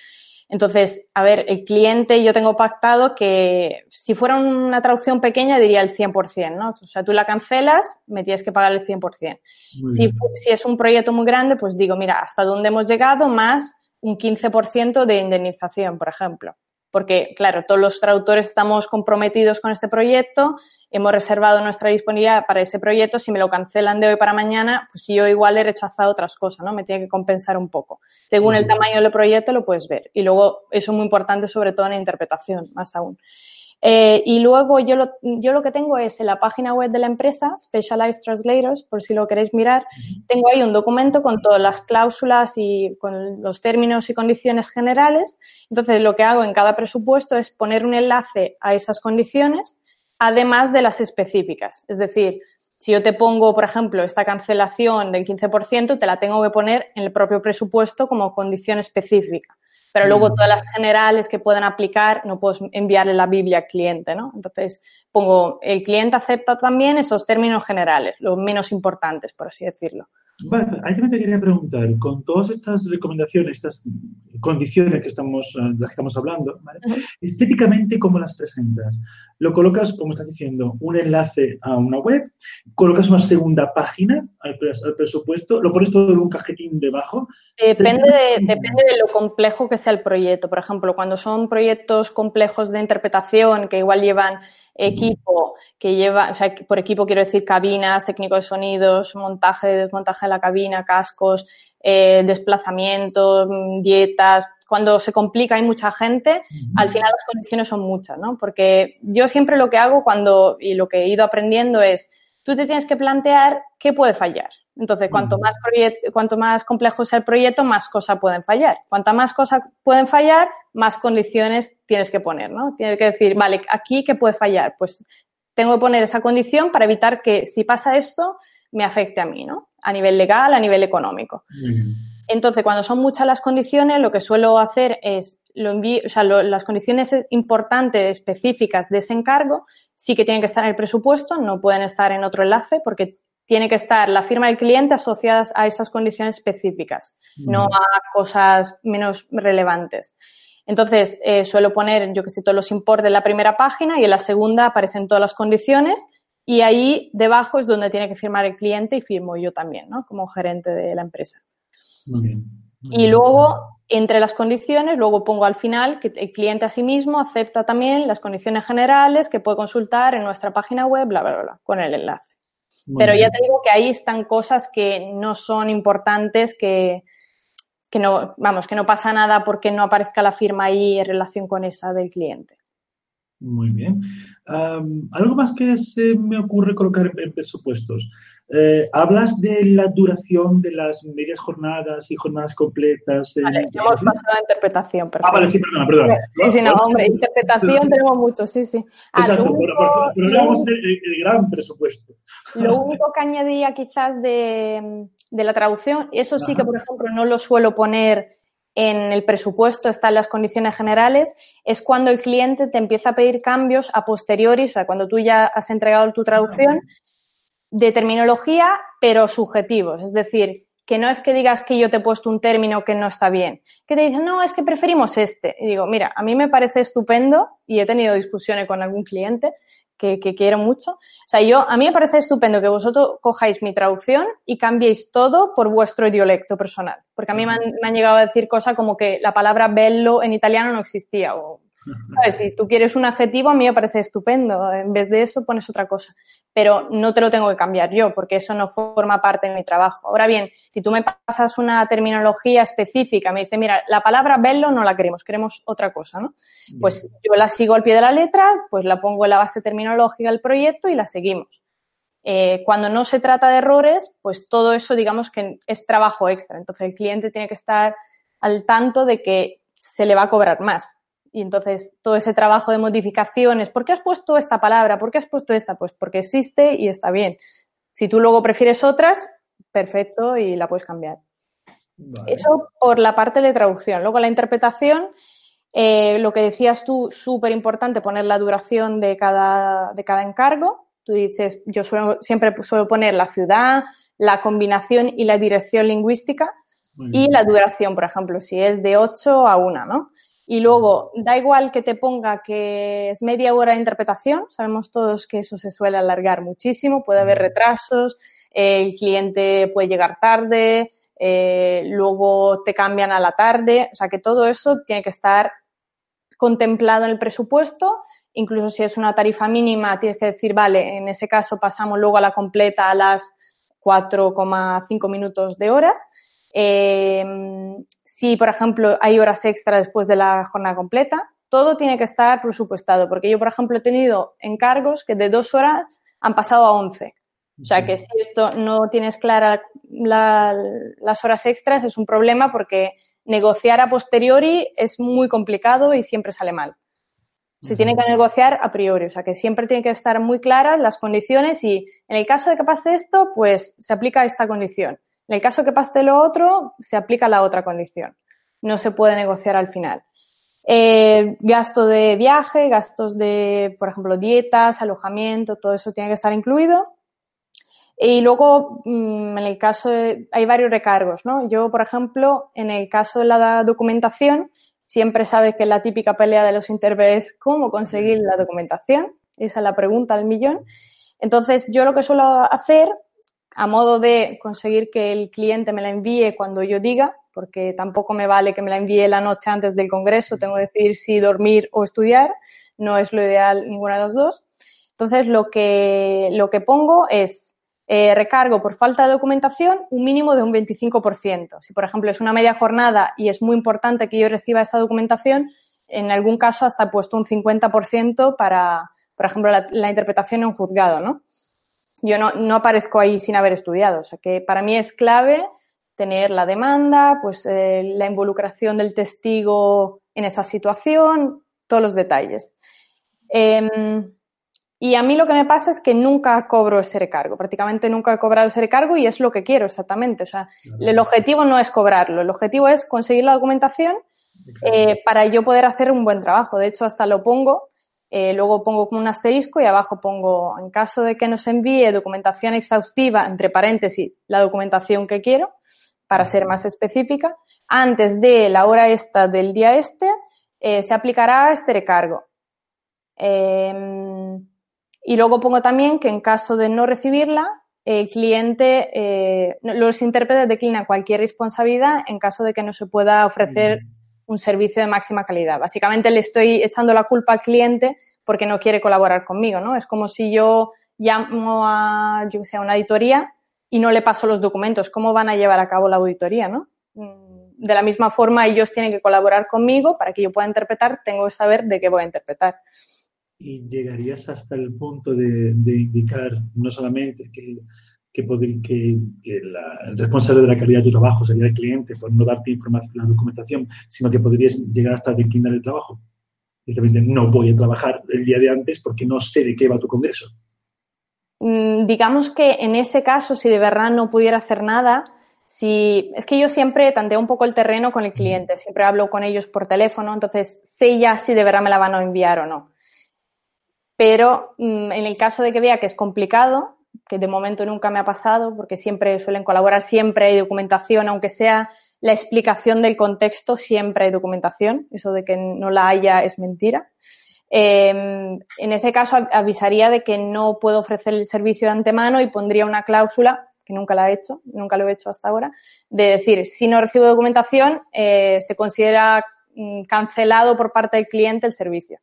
Entonces, a ver, el cliente, yo tengo pactado que si fuera una traducción pequeña diría el 100%, ¿no? O sea, tú la cancelas, me tienes que pagar el 100%. Si, si es un proyecto muy grande, pues digo, mira, hasta dónde hemos llegado más un 15% de indemnización, por ejemplo. Porque, claro, todos los traductores estamos comprometidos con este proyecto, hemos reservado nuestra disponibilidad para ese proyecto, si me lo cancelan de hoy para mañana, pues yo igual he rechazado otras cosas, ¿no? Me tiene que compensar un poco. Según el tamaño del proyecto lo puedes ver. Y luego eso es muy importante, sobre todo en la interpretación, más aún. Eh, y luego yo lo, yo lo que tengo es en la página web de la empresa, Specialized Translators, por si lo queréis mirar, tengo ahí un documento con todas las cláusulas y con los términos y condiciones generales. Entonces, lo que hago en cada presupuesto es poner un enlace a esas condiciones además de las específicas. Es decir, si yo te pongo, por ejemplo, esta cancelación del 15%, te la tengo que poner en el propio presupuesto como condición específica. Pero luego todas las generales que puedan aplicar no puedo enviarle la Biblia al cliente, ¿no? Entonces pongo, el cliente acepta también esos términos generales, los menos importantes, por así decirlo. Vale, ahí también te quería preguntar, con todas estas recomendaciones, estas condiciones que estamos, eh, las que estamos hablando, estéticamente, ¿cómo las presentas? ¿Lo colocas, como estás diciendo, un enlace a una web? ¿Colocas una segunda página al, presupuesto? ¿Lo pones todo en un cajetín debajo? Depende de, depende de lo complejo que sea el proyecto. Por ejemplo, cuando son proyectos complejos de interpretación que igual llevan equipo que lleva, o sea, por equipo quiero decir cabinas, técnico de sonidos, montaje, desmontaje de la cabina, cascos, eh, desplazamiento, mm, dietas. Cuando se complica hay mucha gente, al final las condiciones son muchas, ¿no? Porque yo siempre lo que hago cuando, y lo que he ido aprendiendo es, tú te tienes que plantear qué puede fallar. Entonces, cuanto más, cuanto más complejo sea el proyecto, más cosas pueden fallar. Cuanta más cosas pueden fallar, más condiciones tienes que poner, ¿no? Tienes que decir, vale, aquí qué puede fallar. Pues tengo que poner esa condición para evitar que si pasa esto, me afecte a mí, ¿no? A nivel legal, a nivel económico. Entonces, cuando son muchas las condiciones, lo que suelo hacer es lo envío, o sea, las condiciones importantes, específicas de ese encargo, sí que tienen que estar en el presupuesto, no pueden estar en otro enlace porque tiene que estar la firma del cliente asociadas a esas condiciones específicas, no a cosas menos relevantes. Entonces, eh, suelo poner, yo que sé, todos los importes en la primera página y en la segunda aparecen todas las condiciones y ahí debajo es donde tiene que firmar el cliente y firmo yo también, ¿no? Como gerente de la empresa. Muy bien. y luego, entre las condiciones, luego pongo al final que el cliente a sí mismo acepta también las condiciones generales que puede consultar en nuestra página web, bla, bla, bla, con el enlace. Pero ya te digo que ahí están cosas que no son importantes, que, que no, vamos, que no pasa nada porque no aparezca la firma ahí en relación con esa del cliente. Muy bien. Algo más que se me ocurre colocar en presupuestos. Eh, hablas de la duración de las medias jornadas y jornadas completas. Vale, hemos pasado a interpretación. Perfecto. Ah, vale, sí, perdona, perdona. Sí, sí, no, hombre, interpretación tenemos mucho, sí, sí. Ah, Exacto, pero, pero, hablamos del gran presupuesto. Lo único que añadiría quizás de, de la traducción, eso sí que, por ejemplo, no lo suelo poner en el presupuesto, están las condiciones generales, es cuando el cliente te empieza a pedir cambios a posteriori, o sea, cuando tú ya has entregado tu traducción, de terminología, pero subjetivos. Es decir, que no es que digas que yo te he puesto un término que no está bien, que te dicen, no, es que preferimos este. Y digo, mira, a mí me parece estupendo y he tenido discusiones con algún cliente que, quiero mucho. O sea, yo, a mí me parece estupendo que vosotros cojáis mi traducción y cambiéis todo por vuestro dialecto personal. Porque a mí me han, me han llegado a decir cosas como que la palabra bello en italiano no existía o si tú quieres un adjetivo, a mí me parece estupendo. En vez de eso, pones otra cosa. Pero no te lo tengo que cambiar yo, porque eso no forma parte de mi trabajo. Ahora bien, si tú me pasas una terminología específica, me dice, mira, la palabra verlo no la queremos, queremos otra cosa, ¿no? Pues yo la sigo al pie de la letra, pues la pongo en la base terminológica del proyecto y la seguimos. Eh, cuando no se trata de errores, pues todo eso digamos que es trabajo extra. Entonces el cliente tiene que estar al tanto de que se le va a cobrar más. Y entonces todo ese trabajo de modificaciones, ¿por qué has puesto esta palabra? ¿Por qué has puesto esta? Pues porque existe y está bien. Si tú luego prefieres otras, perfecto y la puedes cambiar. Eso por la parte de traducción. Luego la interpretación, Eh, lo que decías tú, súper importante poner la duración de cada, de cada encargo. Tú dices, yo siempre suelo poner la ciudad, la combinación y la dirección lingüística y la duración, por ejemplo, si es de 8 a 1, ¿no? Y luego, da igual que te ponga que es media hora de interpretación, sabemos todos que eso se suele alargar muchísimo, puede haber retrasos, el cliente puede llegar tarde, eh, luego te cambian a la tarde, o sea que todo eso tiene que estar contemplado en el presupuesto. Incluso si es una tarifa mínima, tienes que decir, vale, en ese caso pasamos luego a la completa a las 4,5 minutos de horas. Eh, si, por ejemplo, hay horas extra después de la jornada completa, todo tiene que estar presupuestado, porque yo, por ejemplo, he tenido encargos que de dos horas han pasado a 11. O sea que si esto no tienes claras las horas extras es un problema porque negociar a posteriori es muy complicado y siempre sale mal. Se tiene que negociar a priori, o sea que siempre tienen que estar muy claras las condiciones y en el caso de que pase esto, pues se aplica esta condición. En el caso que pase lo otro, se aplica la otra condición. No se puede negociar al final. Eh, gasto de viaje, gastos de, por ejemplo, dietas, alojamiento, todo eso tiene que estar incluido. Y luego, mm, en el caso de, hay varios recargos, ¿no? Yo, por ejemplo, en el caso de la documentación, siempre sabes que la típica pelea de los interves es cómo conseguir la documentación. Esa es la pregunta al millón. Entonces, yo lo que suelo hacer, a modo de conseguir que el cliente me la envíe cuando yo diga, porque tampoco me vale que me la envíe la noche antes del congreso, tengo que decidir si dormir o estudiar, no es lo ideal ninguna de las dos. Entonces, lo que, lo que pongo es eh, recargo por falta de documentación un mínimo de un 25%. Si, por ejemplo, es una media jornada y es muy importante que yo reciba esa documentación, en algún caso hasta he puesto un 50% para, por ejemplo, la, interpretación en un juzgado, ¿no? Yo no, no aparezco ahí sin haber estudiado. O sea que para mí es clave tener la demanda, pues eh, la involucración del testigo en esa situación, todos los detalles. Em, y a mí lo que me pasa es que nunca cobro ese recargo, prácticamente nunca he cobrado ese recargo y es lo que quiero exactamente. O sea, el objetivo no es cobrarlo, el objetivo es conseguir la documentación eh, para yo poder hacer un buen trabajo. De hecho, hasta lo pongo, eh, luego pongo como un asterisco y abajo pongo, en caso de que nos envíe documentación exhaustiva, entre paréntesis, la documentación que quiero, para ser más específica, antes de la hora esta del día este, eh, se aplicará este recargo. Em, y luego pongo también que en caso de no recibirla, el cliente, eh, los intérpretes declinan cualquier responsabilidad en caso de que no se pueda ofrecer mm. Un servicio de máxima calidad. Básicamente le estoy echando la culpa al cliente porque no quiere colaborar conmigo, ¿no? Es como si yo llamo a, una auditoría y no le paso los documentos. ¿Cómo van a llevar a cabo la auditoría, no? Mm, de la misma forma, ellos tienen que colaborar conmigo para que yo pueda interpretar, tengo que saber de qué voy a interpretar y llegarías hasta el punto de, indicar no solamente que, que, que, el responsable de la calidad de tu trabajo sería el cliente por no darte información, la documentación, sino que podrías llegar hasta declinar el trabajo. Directamente, no voy a trabajar el día de antes porque no sé de qué va tu congreso. Mm, digamos que en ese caso, si de verdad no pudiera hacer nada, si es que yo siempre tanteo un poco el terreno con el cliente, siempre hablo con ellos por teléfono, entonces sé ya si de verdad me la van a enviar o no. Pero mm, en el caso de que vea que es complicado, que de momento nunca me ha pasado, porque siempre suelen colaborar, siempre hay documentación, aunque sea la explicación del contexto, siempre hay documentación. Eso de que no la haya es mentira. Em, en ese caso avisaría de que no puedo ofrecer el servicio de antemano y pondría una cláusula, que nunca la he hecho, nunca lo he hecho hasta ahora, de decir, si no recibo documentación, eh, se considera mm, cancelado por parte del cliente el servicio.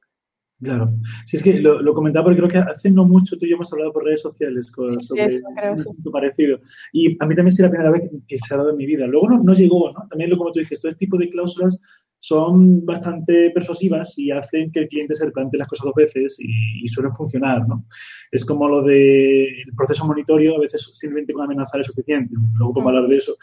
Claro. Si es que lo, comentaba porque creo que hace no mucho tú y yo hemos hablado por redes sociales sobre un parecido. Y a mí también es la primera vez que, se ha dado en mi vida. Luego no, llegó, ¿no? También lo como tú dices, todo este tipo de cláusulas son bastante persuasivas y hacen que el cliente se replante las cosas dos veces y, suelen funcionar, ¿no? Es como lo del proceso monitorio, a veces simplemente con amenazar es suficiente. Luego mm. hablar de eso.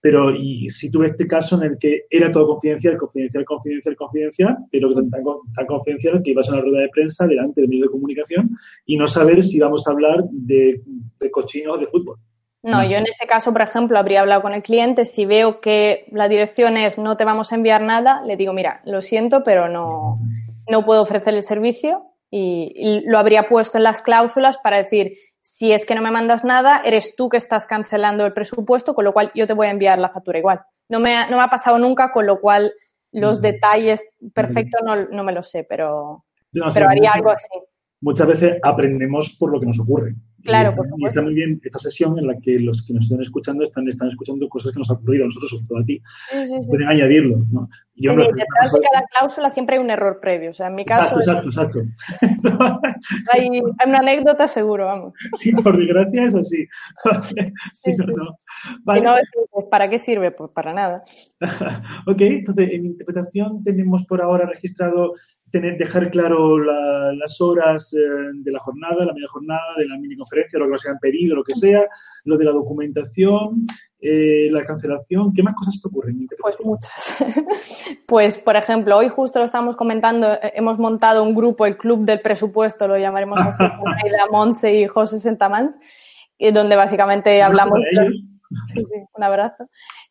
Pero y si tuve este caso en el que era todo confidencial, confidencial, confidencial, confidencial, pero tan, tan confidencial que ibas a una rueda de prensa delante del medio de comunicación y no saber si vamos a hablar de, de cochinos o de fútbol. No, yo en ese caso, por ejemplo, habría hablado con el cliente. Si veo que la dirección es no te vamos a enviar nada, le digo, mira, lo siento, pero no, no puedo ofrecer el servicio y, lo habría puesto en las cláusulas para decir, si es que no me mandas nada, eres tú que estás cancelando el presupuesto, con lo cual yo te voy a enviar la factura igual. No me ha, no me ha pasado nunca, con lo cual los detalles perfectos no, no me los sé, pero, pero haría algo así. Muchas veces aprendemos por lo que nos ocurre. Claro, y está, muy bien esta sesión en la que los que nos están escuchando están, están escuchando cosas que nos ha ocurrido a nosotros, sobre todo a ti. Pueden añadirlo. ¿no? Yo sí, detrás de cada cláusula siempre hay un error previo. O sea, en mi caso. Exacto, exacto, exacto. hay, una anécdota seguro, vamos. Sí, por desgracia es así. sí, no. Vale. no, ¿para qué sirve? Pues para nada. ok, entonces en interpretación tenemos por ahora registrado tener, dejar claro las horas eh, de la jornada, la media jornada, de la mini conferencia, lo que se han pedido, lo que sea, lo de la documentación, eh, la cancelación. ¿Qué más cosas te ocurren? Pues muchas. pues, por ejemplo, hoy justo lo estamos comentando, eh, hemos montado un grupo, el Club del Presupuesto, lo llamaremos así, con Aida Monce y José Sentamans, donde básicamente hablamos... Sí, sí, un abrazo.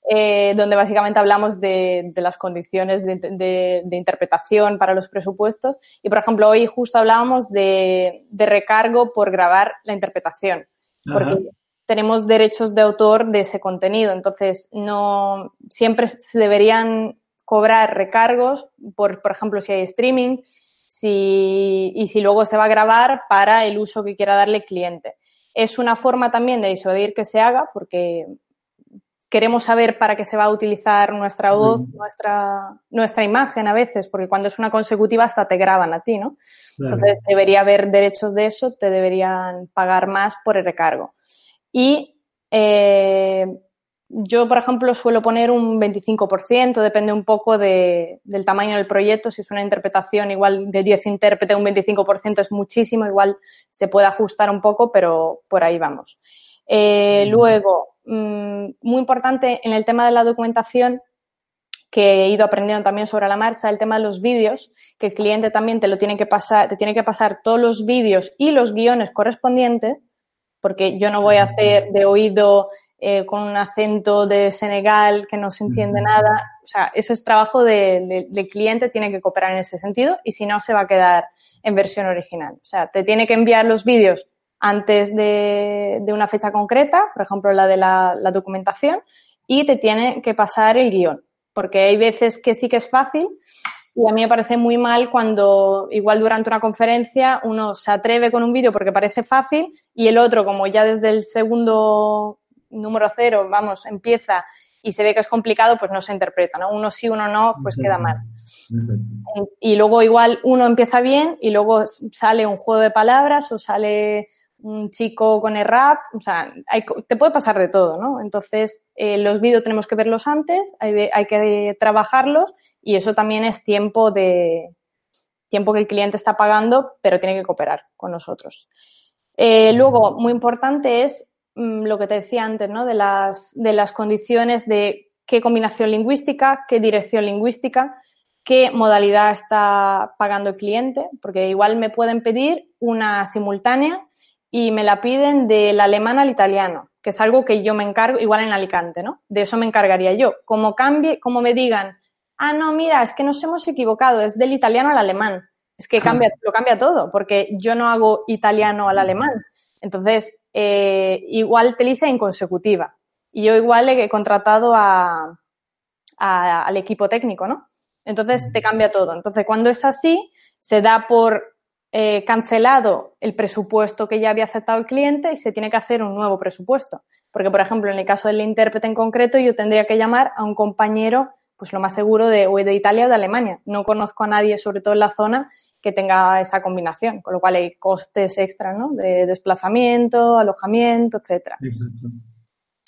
Eh, donde básicamente hablamos de, las condiciones de, interpretación para los presupuestos. Y, por ejemplo, hoy justo hablábamos de, recargo por grabar la interpretación, porque tenemos derechos de autor de ese contenido. Entonces, no siempre se deberían cobrar recargos por, por ejemplo, si hay streaming si, y si luego se va a grabar para el uso que quiera darle el cliente. Es una forma también de disuadir que se haga porque queremos saber para qué se va a utilizar nuestra voz, nuestra, nuestra imagen a veces, porque cuando es una consecutiva hasta te graban a ti, ¿no? Entonces debería haber derechos de eso, te deberían pagar más por el recargo. Y eh, yo, por ejemplo, suelo poner un 25%, depende un poco de, del tamaño del proyecto. Si es una interpretación igual de 10 intérpretes, un 25% es muchísimo, igual se puede ajustar un poco, pero por ahí vamos. Eh, luego, mm, muy importante en el tema de la documentación, que he ido aprendiendo también sobre la marcha, el tema de los vídeos, que el cliente también te lo tiene que pasar, te tiene que pasar todos los vídeos y los guiones correspondientes, porque yo no voy a hacer de oído eh, con un acento de Senegal que no se entiende nada. O sea, eso es trabajo del cliente, tiene que cooperar en ese sentido y si no, se va a quedar en versión original. O sea, te tiene que enviar los vídeos antes de, una fecha concreta, por ejemplo, la de la, la, documentación, y te tiene que pasar el guion. Porque hay veces que sí que es fácil y a mí me parece muy mal cuando igual durante una conferencia uno se atreve con un vídeo porque parece fácil y el otro, como ya desde el segundo número cero, vamos, empieza y se ve que es complicado, pues no se interpreta, ¿no? Uno sí, uno no, pues queda mal. Y luego igual uno empieza bien y luego sale un juego de palabras o sale un chico con el rap, o sea, te puede pasar de todo, ¿no? Entonces, eh, los vídeos tenemos que verlos antes, hay, hay, que trabajarlos y eso también es tiempo de tiempo que el cliente está pagando, pero tiene que cooperar con nosotros. Eh, luego, muy importante es lo que te decía antes, ¿no? De las, de las condiciones de qué combinación lingüística, qué dirección lingüística, qué modalidad está pagando el cliente, porque igual me pueden pedir una simultánea y me la piden del alemán al italiano, que es algo que yo me encargo, igual en Alicante, ¿no? De eso me encargaría yo. Como cambie, como me digan, ah, no, mira, es que nos hemos equivocado, es del italiano al alemán. Es que cambia, lo cambia todo, porque yo no hago italiano al alemán. Entonces, eh, igual te dice en consecutiva. Y yo igual he contratado a, al equipo técnico, ¿no? Entonces te cambia todo. Entonces, cuando es así, se da por eh, cancelado el presupuesto que ya había aceptado el cliente y se tiene que hacer un nuevo presupuesto. Porque, por ejemplo, en el caso del intérprete en concreto, yo tendría que llamar a un compañero, pues lo más seguro, de, o de Italia o de Alemania. No conozco a nadie, sobre todo en la zona, que tenga esa combinación, con lo cual hay costes extra, ¿no? De desplazamiento, alojamiento, etcétera.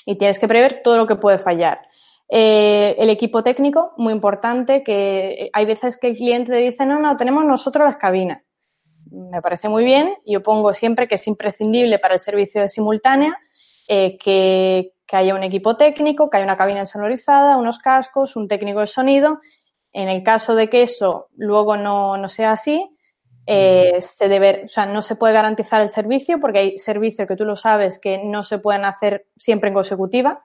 Y tienes que prever todo lo que puede fallar. Eh, el equipo técnico, muy importante, que hay veces que el cliente te dice, no, no, tenemos nosotros las cabinas. Me parece muy bien. Yo pongo siempre que es imprescindible para el servicio de simultánea eh, que, que haya un equipo técnico, que haya una cabina sonorizada, unos cascos, un técnico de sonido en el caso de que eso luego no, sea así, eh, se debe, o sea, no se puede garantizar el servicio porque hay servicios que tú lo sabes que no se pueden hacer siempre en consecutiva.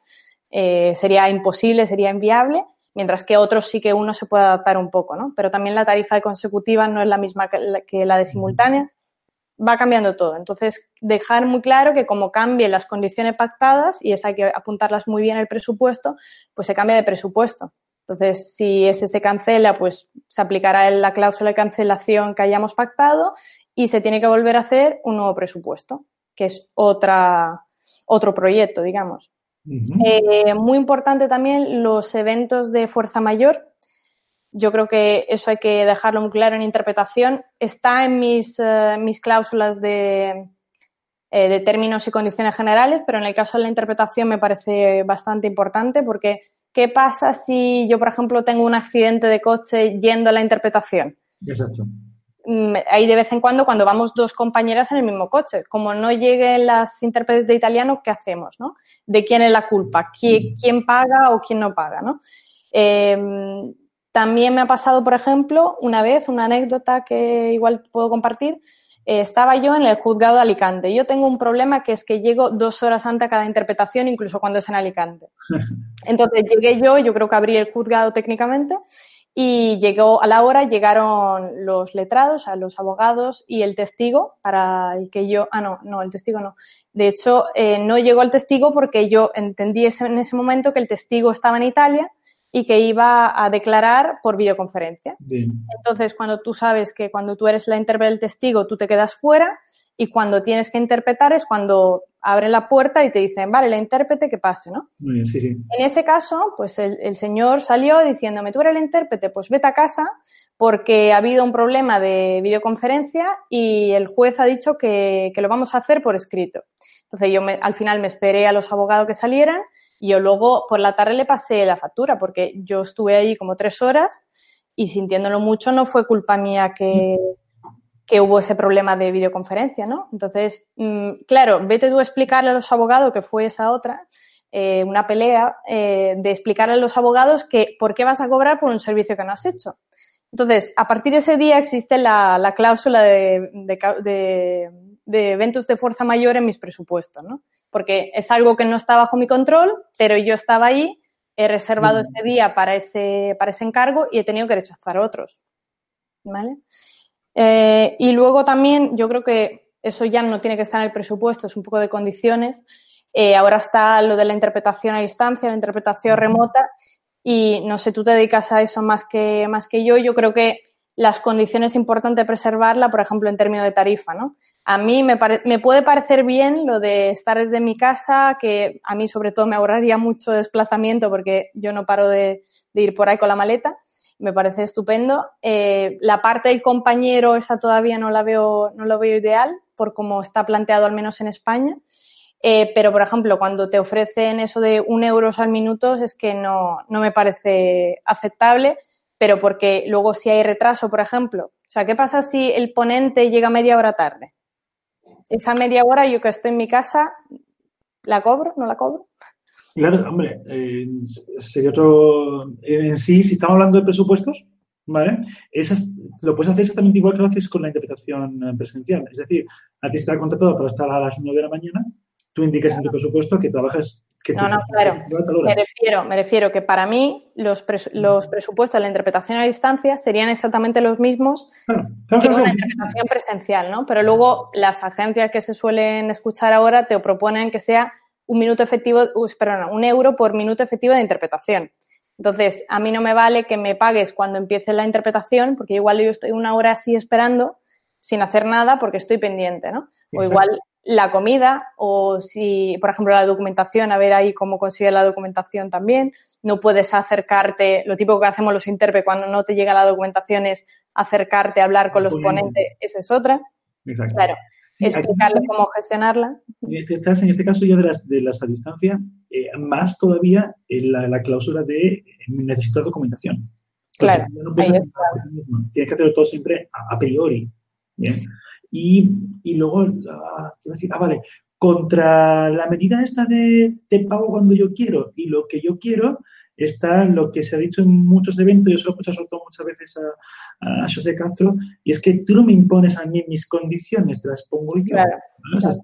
Eh, sería imposible, sería inviable, mientras que otros sí que uno se puede adaptar un poco, ¿no? Pero también la tarifa de consecutiva no es la misma que la, de simultánea. Va cambiando todo. Entonces, dejar muy claro que como cambien las condiciones pactadas, y es hay que apuntarlas muy bien el presupuesto, pues se cambia de presupuesto. Entonces, si ese se cancela, pues se aplicará la cláusula de cancelación que hayamos pactado y se tiene que volver a hacer un nuevo presupuesto, que es otra, otro proyecto, digamos. Eh, muy importante también los eventos de fuerza mayor. Yo creo que eso hay que dejarlo muy claro en interpretación. Está en mis, eh, mis cláusulas de, eh, de términos y condiciones generales, pero en el caso de la interpretación me parece bastante importante porque ¿Qué pasa si yo, por ejemplo, tengo un accidente de coche yendo a la interpretación? Exacto. Mm, ahí de vez en cuando, cuando vamos dos compañeras en el mismo coche, como no lleguen las intérpretes de italiano, ¿qué hacemos? ¿no? ¿De quién es la culpa? ¿Quién, quién paga o quién no paga? ¿no? Em, también me ha pasado, por ejemplo, una vez, una anécdota que igual puedo compartir, eh, estaba yo en el juzgado de Alicante. Yo tengo un problema que es que llego dos horas antes a cada interpretación, incluso cuando es en Alicante. Entonces llegué yo, yo creo que abrí el juzgado técnicamente, y llegó a la hora, llegaron los letrados, a los abogados y el testigo para el que yo, ah, no, no, el testigo no. De hecho, eh, no llegó el testigo porque yo entendí en ese momento que el testigo estaba en Italia y que iba a declarar por videoconferencia. Entonces, cuando tú sabes que cuando tú eres la intérprete del testigo, tú te quedas fuera y cuando tienes que interpretar es cuando abren la puerta y te dicen, vale, la intérprete que pase, ¿no? sí, sí. En ese caso, pues el, señor salió diciéndome, tú eres el intérprete, pues vete a casa porque ha habido un problema de videoconferencia y el juez ha dicho que, que lo vamos a hacer por escrito. Entonces yo me, al final me esperé a los abogados que salieran y yo luego por la tarde le pasé la factura porque yo estuve ahí como tres horas y sintiéndolo mucho no fue culpa mía que, que hubo ese problema de videoconferencia, ¿no? Entonces, mm, claro, vete tú a explicarle a los abogados que fue esa otra, eh, una pelea eh, de explicarle a los abogados que por qué vas a cobrar por un servicio que no has hecho. Entonces, a partir de ese día existe la, la cláusula de, de, de, eventos de fuerza mayor en mis presupuestos, ¿no? Porque es algo que no está bajo mi control, pero yo estaba ahí, he reservado este día para ese, para ese encargo y he tenido que rechazar otros. ¿Vale? Eh, y luego también yo creo que eso ya no tiene que estar en el presupuesto, es un poco de condiciones. Eh, ahora está lo de la interpretación a distancia, la interpretación remota, y no sé, tú te dedicas a eso más que, más que yo. Yo creo que las condiciones importantes preservarla, por ejemplo, en términos de tarifa, ¿no? A mí me, me, puede parecer bien lo de estar desde mi casa, que a mí sobre todo me ahorraría mucho desplazamiento porque yo no paro de, ir por ahí con la maleta. Me parece estupendo. Eh, la parte del compañero, esa todavía no la veo, no lo veo ideal por cómo está planteado al menos en España. Eh, pero, por ejemplo, cuando te ofrecen eso de un euro al minuto, es que no, no me parece aceptable pero porque luego si hay retraso, por ejemplo, o sea, ¿qué pasa si el ponente llega media hora tarde? Esa media hora yo que estoy en mi casa, ¿la cobro? ¿No la cobro? Claro, hombre, eh, sería otro. En sí, si estamos hablando de presupuestos, ¿vale? Lo puedes hacer exactamente igual que lo haces con la interpretación presencial. Es decir, a ti está contratado para estar a las 9 de la mañana, tú indicas en tu presupuesto que trabajas no, no, claro. Me refiero, me refiero que para mí los, los presupuestos de la interpretación a distancia serían exactamente los mismos que una interpretación presencial, ¿no? Pero luego las agencias que se suelen escuchar ahora te proponen que sea un minuto efectivo, perdón, un euro por minuto efectivo de interpretación. Entonces, a mí no me vale que me pagues cuando empiece la interpretación, porque igual yo estoy una hora así esperando sin hacer nada porque estoy pendiente, ¿no? O igual la comida o si, por ejemplo, la documentación, a ver ahí cómo consigue la documentación también. No puedes acercarte, lo típico que hacemos los intérpretes cuando no te llega la documentación es acercarte a hablar con los ponentes, esa es otra. Exacto. Claro, explicarle cómo gestionarla. En este, en este caso ya de las, de las a distancia, eh, más todavía la, la, cláusula de eh, necesitar documentación. Claro, Tienes que hacerlo todo siempre a, a priori. Bien. Y, y luego, ah, decir, ah, vale, contra la medida esta de te pago cuando yo quiero y lo que yo quiero, está lo que se ha dicho en muchos eventos, yo se lo he escuchado muchas veces a, a, José Castro, y es que tú no me impones a mí mis condiciones, te las pongo yo,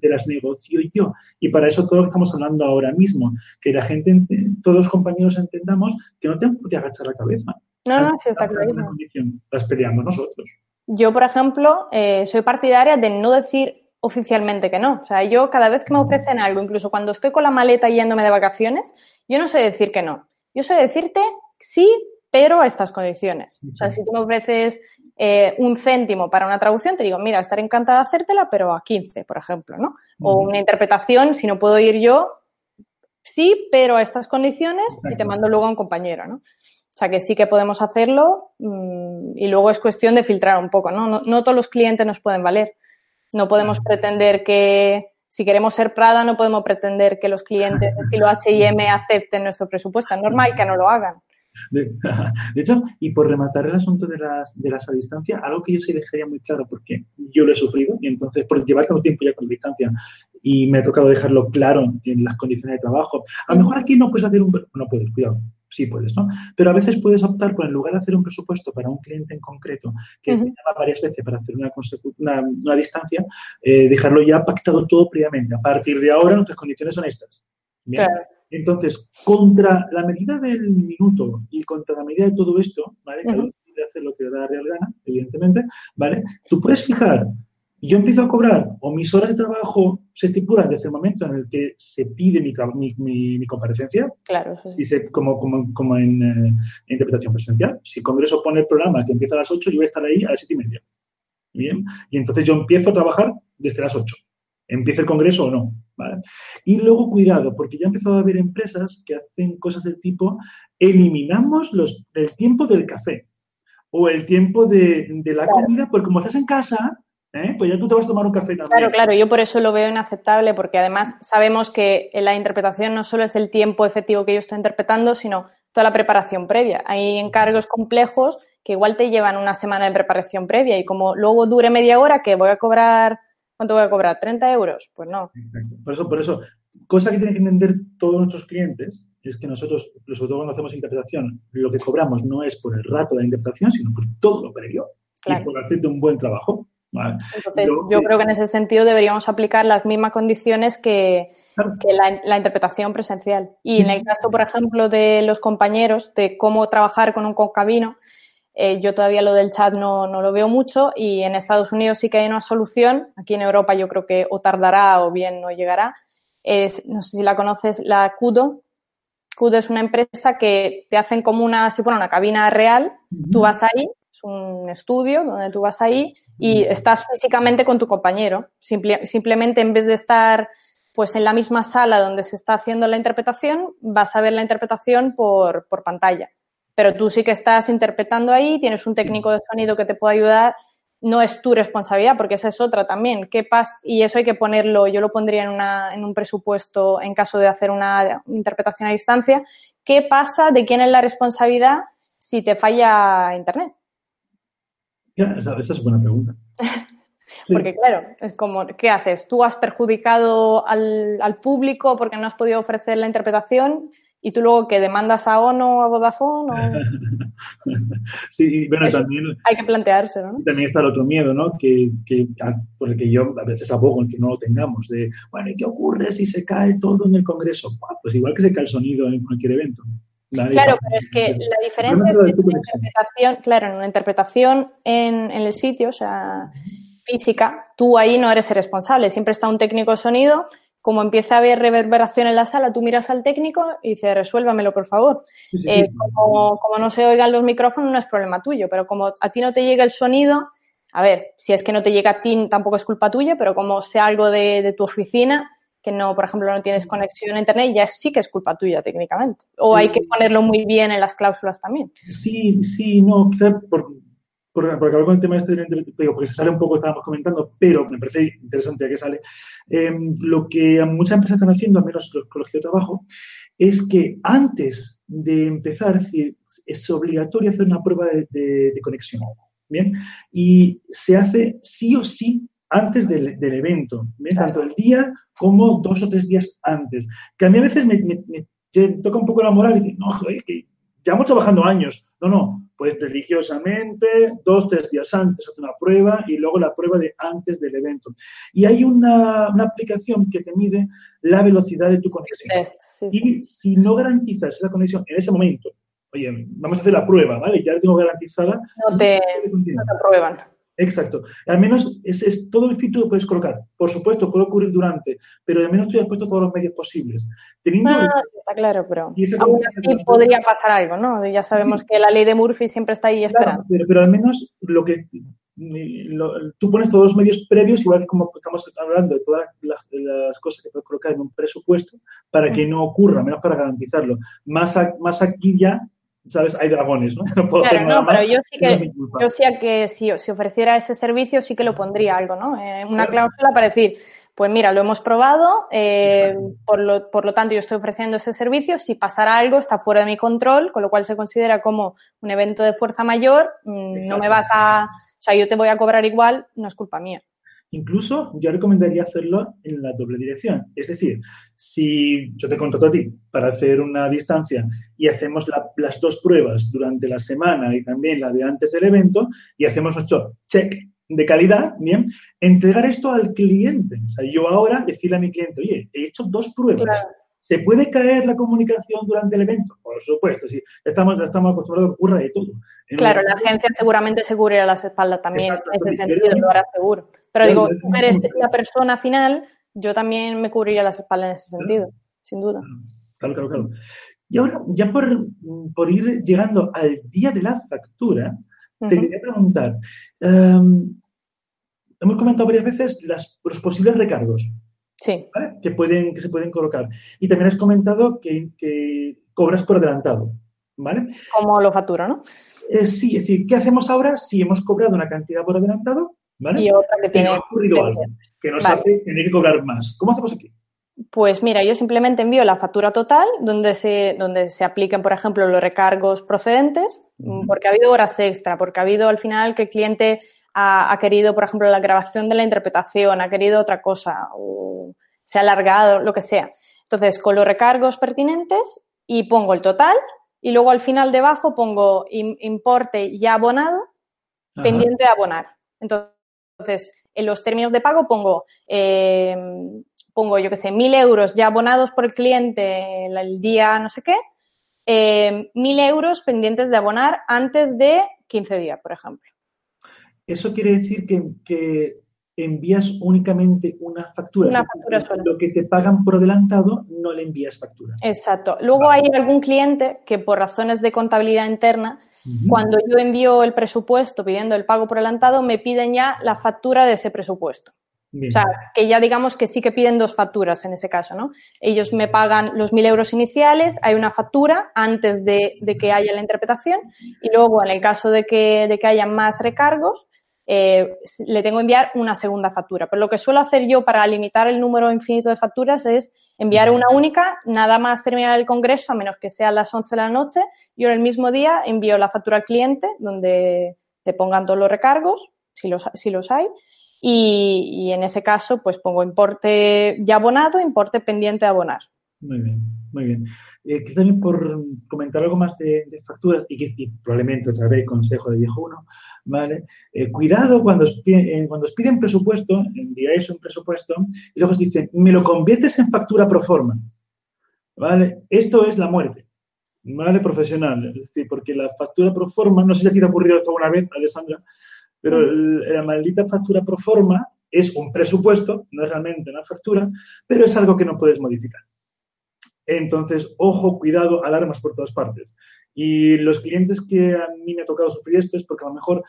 te las negocio yo. Y para eso todo lo que estamos hablando ahora mismo, que la gente, todos los compañeros entendamos que no tenemos que agachar la cabeza. No, no, sí está clarísimo. Las peleamos nosotros. Yo, por ejemplo, eh, soy partidaria de no decir oficialmente que no. O sea, yo cada vez que me ofrecen algo, incluso cuando estoy con la maleta yéndome de vacaciones, yo no sé decir que no. Yo sé decirte sí, pero a estas condiciones. O sea, si tú me ofreces eh, un céntimo para una traducción, te digo, mira, estaré encantada de hacértela, pero a 15, por ejemplo, ¿no? O una interpretación, si no puedo ir yo, sí, pero a estas condiciones y te mando luego a un compañero, ¿no? O sea, que sí que podemos hacerlo mm, y luego es cuestión de filtrar un poco, ¿no? ¿no? No todos los clientes nos pueden valer. No podemos pretender que, si queremos ser Prada, no podemos pretender que los clientes estilo H&M acepten nuestro presupuesto. Es normal que no lo hagan. De, hecho, y por rematar el asunto de las, de las a distancia, algo que yo sí dejaría muy claro, porque yo lo he sufrido, y entonces, por llevar tanto tiempo ya con distancia, y me ha tocado dejarlo claro en las condiciones de trabajo. A lo mejor aquí no puedes hacer un... No puedes, cuidado, sí puedes, ¿no? Pero a veces puedes optar por, en lugar de hacer un presupuesto para un cliente en concreto, que te llama varias veces para hacer una, una, distancia, eh, dejarlo ya pactado todo previamente. A partir de ahora, nuestras condiciones son estas. Entonces, contra la medida del minuto y contra la medida de todo esto, ¿vale? Cada uno puede hacer lo que le da real gana, evidentemente, ¿vale? Tú puedes fijar yo empiezo a cobrar o mis horas de trabajo se estipulan desde el momento en el que se pide mi, mi, comparecencia, claro, como, como, como en eh, interpretación presencial. Si el Congreso pone el programa que empieza a las 8, yo voy a estar ahí a las 7 y media. Bien, y entonces yo empiezo a trabajar desde las 8. Empiece el Congreso o no. ¿vale? Y luego, cuidado, porque ya ha empezado a haber empresas que hacen cosas del tipo, eliminamos los, el tiempo del café o el tiempo de, de la comida, porque como estás en casa, ¿Eh? Pues ya tú te vas a tomar un café también. Claro, claro, yo por eso lo veo inaceptable, porque además sabemos que la interpretación no solo es el tiempo efectivo que yo estoy interpretando, sino toda la preparación previa. Hay encargos complejos que igual te llevan una semana de preparación previa y como luego dure media hora, que voy a cobrar, ¿cuánto voy a cobrar? ¿30 euros? Pues no. Exacto. Por eso, por eso, cosa que tienen que entender todos nuestros clientes es que nosotros, sobre todo cuando hacemos interpretación, lo que cobramos no es por el rato de la interpretación, sino por todo lo previo y por hacerte un buen trabajo. Entonces, yo, creo que en ese sentido deberíamos aplicar las mismas condiciones que, la, interpretación presencial. Y en el caso, por ejemplo, de los compañeros, de cómo trabajar con un concabino, eh, yo todavía lo del chat no, no, lo veo mucho y en Estados Unidos sí que hay una solución. Aquí en Europa yo creo que o tardará o bien no llegará. Es, no sé si la conoces, la Kudo. Kudo es una empresa que te hacen como una, si fuera una cabina real. Tú vas ahí, es un estudio donde tú vas ahí y estás físicamente con tu compañero. simplemente en vez de estar pues en la misma sala donde se está haciendo la interpretación, vas a ver la interpretación por, por pantalla. Pero tú sí que estás interpretando ahí, tienes un técnico de sonido que te puede ayudar, no es tu responsabilidad, porque esa es otra también. ¿Qué pasa? Y eso hay que ponerlo, yo lo pondría en, una, en un presupuesto en caso de hacer una interpretación a distancia. ¿Qué pasa? ¿De quién es la responsabilidad si te falla Internet? Esa, es buena pregunta. Porque claro, es como, ¿qué haces? Tú has perjudicado al, público porque no has podido ofrecer la interpretación y tú luego que demandas a ONO o a Vodafone. O... sí, bueno, también. Hay que plantearse, ¿no? También está el otro miedo, ¿no? Que, que, por el que yo a veces abogo en que no lo tengamos, de, bueno, ¿y qué ocurre si se cae todo en el Congreso? Pues igual que se cae el sonido en cualquier evento. Claro, pero es que la diferencia es que en una interpretación, claro, en una interpretación en, el sitio, o sea, física, tú ahí no eres el responsable, siempre está un técnico de sonido, como empieza a haber reverberación en la sala, tú miras al técnico y dices, resuélvamelo, por favor. Eh, como, como, no se oigan los micrófonos, no es problema tuyo, pero como a ti no te llega el sonido, a ver, si es que no te llega a ti, tampoco es culpa tuya, pero como sea algo de, de tu oficina, que no, por ejemplo, no tienes conexión a Internet, ya sí que es culpa tuya técnicamente. O hay que ponerlo muy bien en las cláusulas también. Sí, sí, no, quizás por, por, por acabar con el tema este digo, porque se sale un poco, estábamos comentando, pero me parece interesante que sale. Em, lo que muchas empresas están haciendo, al menos los colegios de trabajo, es que antes de empezar, es, decir, es obligatorio hacer una prueba de, de conexión. Bien, y se hace sí o sí antes del, del evento, tanto el día como dos o tres días antes. Que a mí a veces me, te toca un poco la moral y dices, no, joder, que llevamos trabajando años. No, no, pues religiosamente, dos, tres días antes hace una prueba y luego la prueba de antes del evento. Y hay una, aplicación que te mide la velocidad de tu conexión. Y si no garantizas esa conexión en ese momento, oye, vamos a hacer la prueba, ¿vale? Ya la tengo garantizada. No te, no te aprueban. Exacto. Al menos es, todo el filtro que puedes colocar. Por supuesto, puede ocurrir durante, pero al menos estoy dispuesto todos los medios posibles. Teniendo ah, está claro, pero aún así podría pasar algo, ¿no? Ya sabemos que la ley de Murphy siempre está ahí esperando. pero, al menos lo que tú pones todos los medios previos, igual que como estamos hablando de todas las, cosas que puedes colocar en un presupuesto, para que mm. no ocurra, menos para garantizarlo. Más, más aquí ya ¿sabes? Hay dragones, ¿no? No puedo claro, no, pero yo sí que, yo sí que si, si, ofreciera ese servicio sí que lo pondría algo, ¿no? Eh, una cláusula para decir, pues mira, lo hemos probado, eh, por, lo, por lo tanto yo estoy ofreciendo ese servicio, si pasara algo está fuera de mi control, con lo cual se considera como un evento de fuerza mayor, mm, no me vas a, o sea, yo te voy a cobrar igual, no es culpa mía. Incluso yo recomendaría hacerlo en la doble dirección. Es decir, si yo te contrato a ti para hacer una distancia y hacemos las dos pruebas durante la semana y también la de antes del evento y hacemos nuestro check de calidad, bien, entregar esto al cliente. O sea, yo ahora decirle a mi cliente, oye, he hecho dos pruebas. ¿Se puede caer la comunicación durante el evento? Por supuesto, sí. Estamos, estamos acostumbrados a que ocurra de todo. claro, la agencia seguramente se cubrirá las espaldas también, en ese sentido, lo hará seguro. Pero digo, tú eres la persona final, yo también me cubriría las espaldas en ese sentido, sin duda. Claro, claro, claro. Y ahora, ya por, ir llegando al día de la factura, te quería preguntar, em, hemos comentado varias veces los posibles recargos sí. que, pueden, que se pueden colocar. Y también has comentado que, cobras por adelantado. ¿vale? Como lo factura, ¿no? Eh, sí, es decir, ¿qué hacemos ahora si hemos cobrado una cantidad por adelantado? Y otra que tiene. ha ocurrido algo que nos hace tener que cobrar más. ¿Cómo hacemos aquí? Pues mira, yo simplemente envío la factura total donde se, donde se apliquen, por ejemplo, los recargos procedentes, porque ha habido horas extra, porque ha habido al final que el cliente ha, querido, por ejemplo, la grabación de la interpretación, ha querido otra cosa, o se ha alargado, lo que sea. Entonces, con los recargos pertinentes y pongo el total y luego al final debajo pongo importe ya abonado, pendiente de abonar. Entonces, en los términos de pago pongo, eh, pongo yo qué sé, mil euros ya abonados por el cliente el día no sé qué, eh, mil euros pendientes de abonar antes de 15 días, por ejemplo. Eso quiere decir que, envías únicamente una factura. Una factura sola. Lo que te pagan por adelantado no le envías factura. Exacto. Luego hay algún cliente que por razones de contabilidad interna cuando yo envío el presupuesto pidiendo el pago por adelantado, me piden ya la factura de ese presupuesto. O sea, que ya digamos que sí que piden dos facturas en ese caso, ¿no? Ellos me pagan los mil euros iniciales, hay una factura antes de, que haya la interpretación y luego en el caso de que, de que haya más recargos, eh, le tengo que enviar una segunda factura. Pero lo que suelo hacer yo para limitar el número infinito de facturas es enviar una única, nada más terminar el congreso, a menos que sea a las 11 de la noche, yo en el mismo día envío la factura al cliente, donde te pongan todos los recargos, si los, si los hay, y, en ese caso, pues pongo importe ya abonado, importe pendiente de abonar. Muy bien, muy bien. Eh, también por comentar algo más de, facturas y que probablemente otra vez consejo de viejo uno, ¿vale? Eh, cuidado cuando os, piden, cuando os piden presupuesto, enviáis un presupuesto y luego os dicen, me lo conviertes en factura pro forma, ¿vale? Esto es la muerte, ¿vale? Profesional, es decir, porque la factura pro forma, no sé si a ti te ha ocurrido esto alguna vez, Alessandra, pero mm. la maldita factura pro forma es un presupuesto, no es realmente una factura, pero es algo que no puedes modificar. Entonces, ojo, cuidado, alarmas por todas partes. Y los clientes que a mí me ha tocado sufrir esto es porque a lo mejor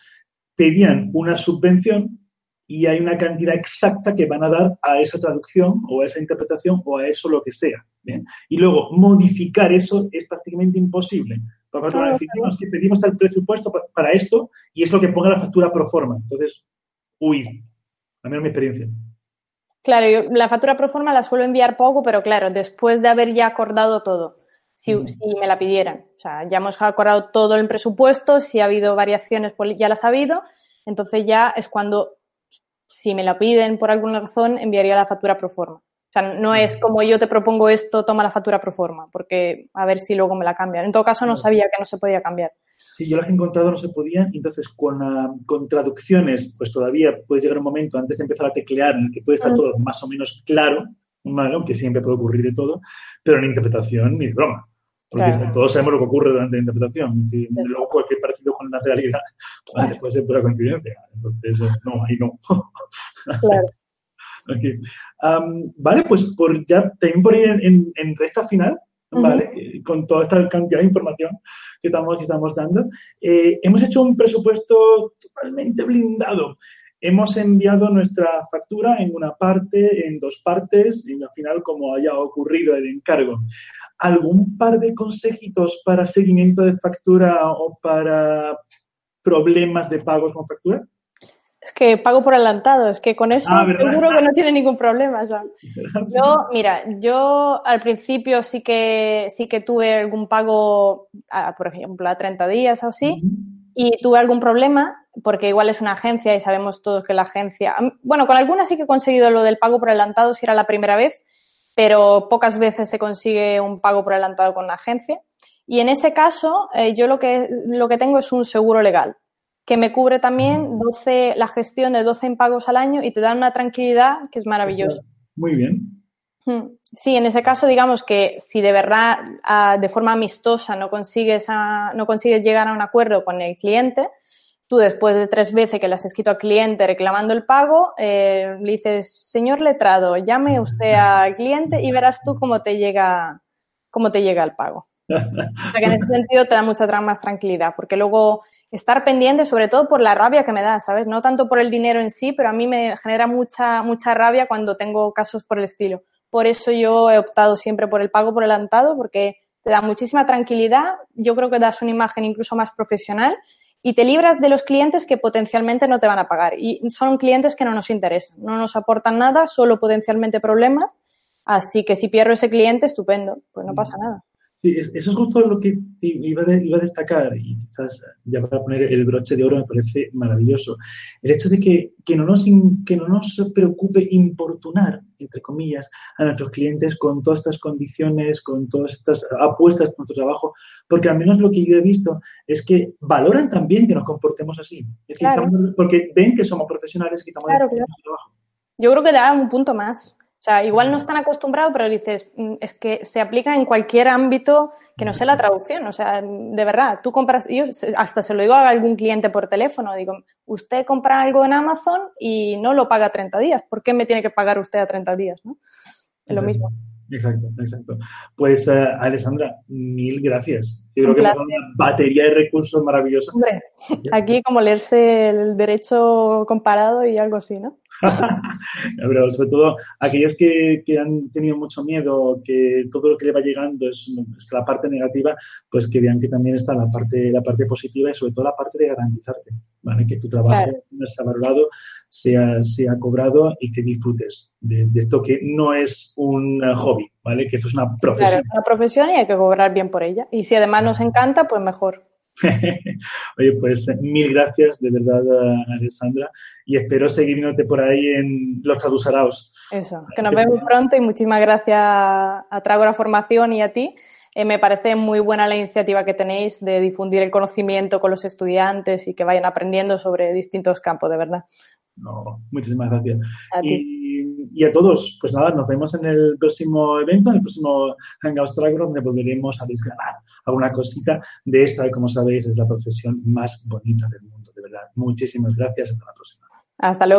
pedían una subvención y hay una cantidad exacta que van a dar a esa traducción o a esa interpretación o a eso lo que sea. Y luego modificar eso es prácticamente imposible. Para claro, decimos que pedimos tal presupuesto para esto y es lo que ponga la factura pro forma. Entonces, uy, a menos mi experiencia. Claro, yo la factura pro forma la suelo enviar poco, pero claro, después de haber ya acordado todo, si, me la pidieran. O sea, ya hemos acordado todo el presupuesto, si ha habido variaciones, pues ya las ha habido, entonces ya es cuando, si me la piden por alguna razón, enviaría la factura pro forma. O sea, no es como yo te propongo esto, toma la factura pro forma, porque a ver si luego me la cambian. En todo caso, no sabía que no se podía cambiar. Sí, yo las he encontrado no se podían, entonces con, ah, con traducciones, pues todavía puedes llegar a un momento antes de empezar a teclear en el que puede estar todo más o menos claro, ¿vale? aunque siempre puede ocurrir de todo, pero en interpretación ni broma. Porque todos sabemos lo que ocurre durante la interpretación. Es luego cualquier parecido con la realidad puede ser pura coincidencia. Entonces, eh, no, ahí no. Claro. vale, pues por ya también por ir en, en, recta final, ¿vale? Con toda esta cantidad de información que estamos, que estamos dando, eh, hemos hecho un presupuesto totalmente blindado. Hemos enviado nuestra factura en una parte, en dos partes, y al final como haya ocurrido el encargo. ¿Algún par de consejitos para seguimiento de factura o para problemas de pagos con factura? Es que pago por adelantado, es que con eso ah, seguro que no tiene ningún problema. Yo, mira, yo al principio sí que sí que tuve algún pago, por ejemplo, a 30 días o así, y tuve algún problema porque igual es una agencia y sabemos todos que la agencia. Bueno, con algunas sí que he conseguido lo del pago por adelantado si era la primera vez, pero pocas veces se consigue un pago por adelantado con la agencia. Y en ese caso, eh, yo lo que, lo que tengo es un seguro legal que me cubre también 12, la gestión de 12 pagos al año y te da una tranquilidad que es maravillosa. Muy bien. Hmm. Sí, en ese caso, digamos que si de verdad ah, de forma amistosa no consigues, no consigues llegar a un acuerdo con el cliente, tú después de tres veces que le has escrito al cliente reclamando el pago, eh, le dices, señor letrado, llame usted al cliente y verás tú cómo te llega, cómo te llega el pago. O sea que en ese sentido te da mucha más tranquilidad, porque luego estar pendiente, sobre todo por la rabia que me da, ¿sabes? No tanto por el dinero en sí, pero a mí me genera mucha, mucha rabia cuando tengo casos por el estilo. Por eso yo he optado siempre por el pago por adelantado, porque te da muchísima tranquilidad, yo creo que das una imagen incluso más profesional y te libras de los clientes que potencialmente no te van a pagar. Y son clientes que no nos interesan, no nos aportan nada, solo potencialmente problemas. Así que si pierdo ese cliente, estupendo, pues no pasa nada. Sí, eso es justo lo que iba, a destacar y quizás ya para poner el broche de oro me parece maravilloso. El hecho de que, que, no nos, que no nos preocupe importunar, entre comillas, a nuestros clientes con todas estas condiciones, con todas estas apuestas por nuestro trabajo, porque al menos lo que yo he visto es que valoran también que nos comportemos así. Es decir, porque ven que somos profesionales y que estamos claro, trabajo. Yo creo que da un punto más. O sea, igual no están acostumbrados, pero dices, mm, es que se aplica en cualquier ámbito que no sea la traducción. O sea, de verdad, tú compras, yo hasta se lo digo a algún cliente por teléfono, digo, usted compra algo en Amazon y no lo paga a 30 días. ¿Por qué me tiene que pagar usted a 30 días? ¿no? Es lo mismo. Exacto, exacto. Pues, uh, Alessandra, mil gracias. Yo creo que hemos una batería de recursos maravillosos. Hombre, aquí como leerse el derecho comparado y algo así, ¿no? Pero sobre todo aquellos que, han tenido mucho miedo, que todo lo que le va llegando es, la parte negativa, pues que vean que también está la parte, la parte positiva y sobre todo la parte de garantizarte, ¿vale? Que tu trabajo no sea valorado, sea, sea cobrado y que disfrutes de, esto que no es un hobby, ¿vale? Que esto es una profesión. Claro, es una profesión y hay que cobrar bien por ella. Y si además nos encanta, pues mejor. Oye, pues mil gracias de verdad, Alessandra, y espero seguir viéndote por ahí en los traduzaraos. Eso, que nos vemos pronto y muchísimas gracias a Tragora Formación y a ti. Eh, me parece muy buena la iniciativa que tenéis de difundir el conocimiento con los estudiantes y que vayan aprendiendo sobre distintos campos, de verdad. No, muchísimas gracias. y, a todos, pues nada, nos vemos en el próximo evento, en el próximo Hangouts Track, donde volveremos a desgranar alguna cosita de esta, que como sabéis es la profesión más bonita del mundo, de verdad. Muchísimas gracias, hasta la próxima. Hasta luego.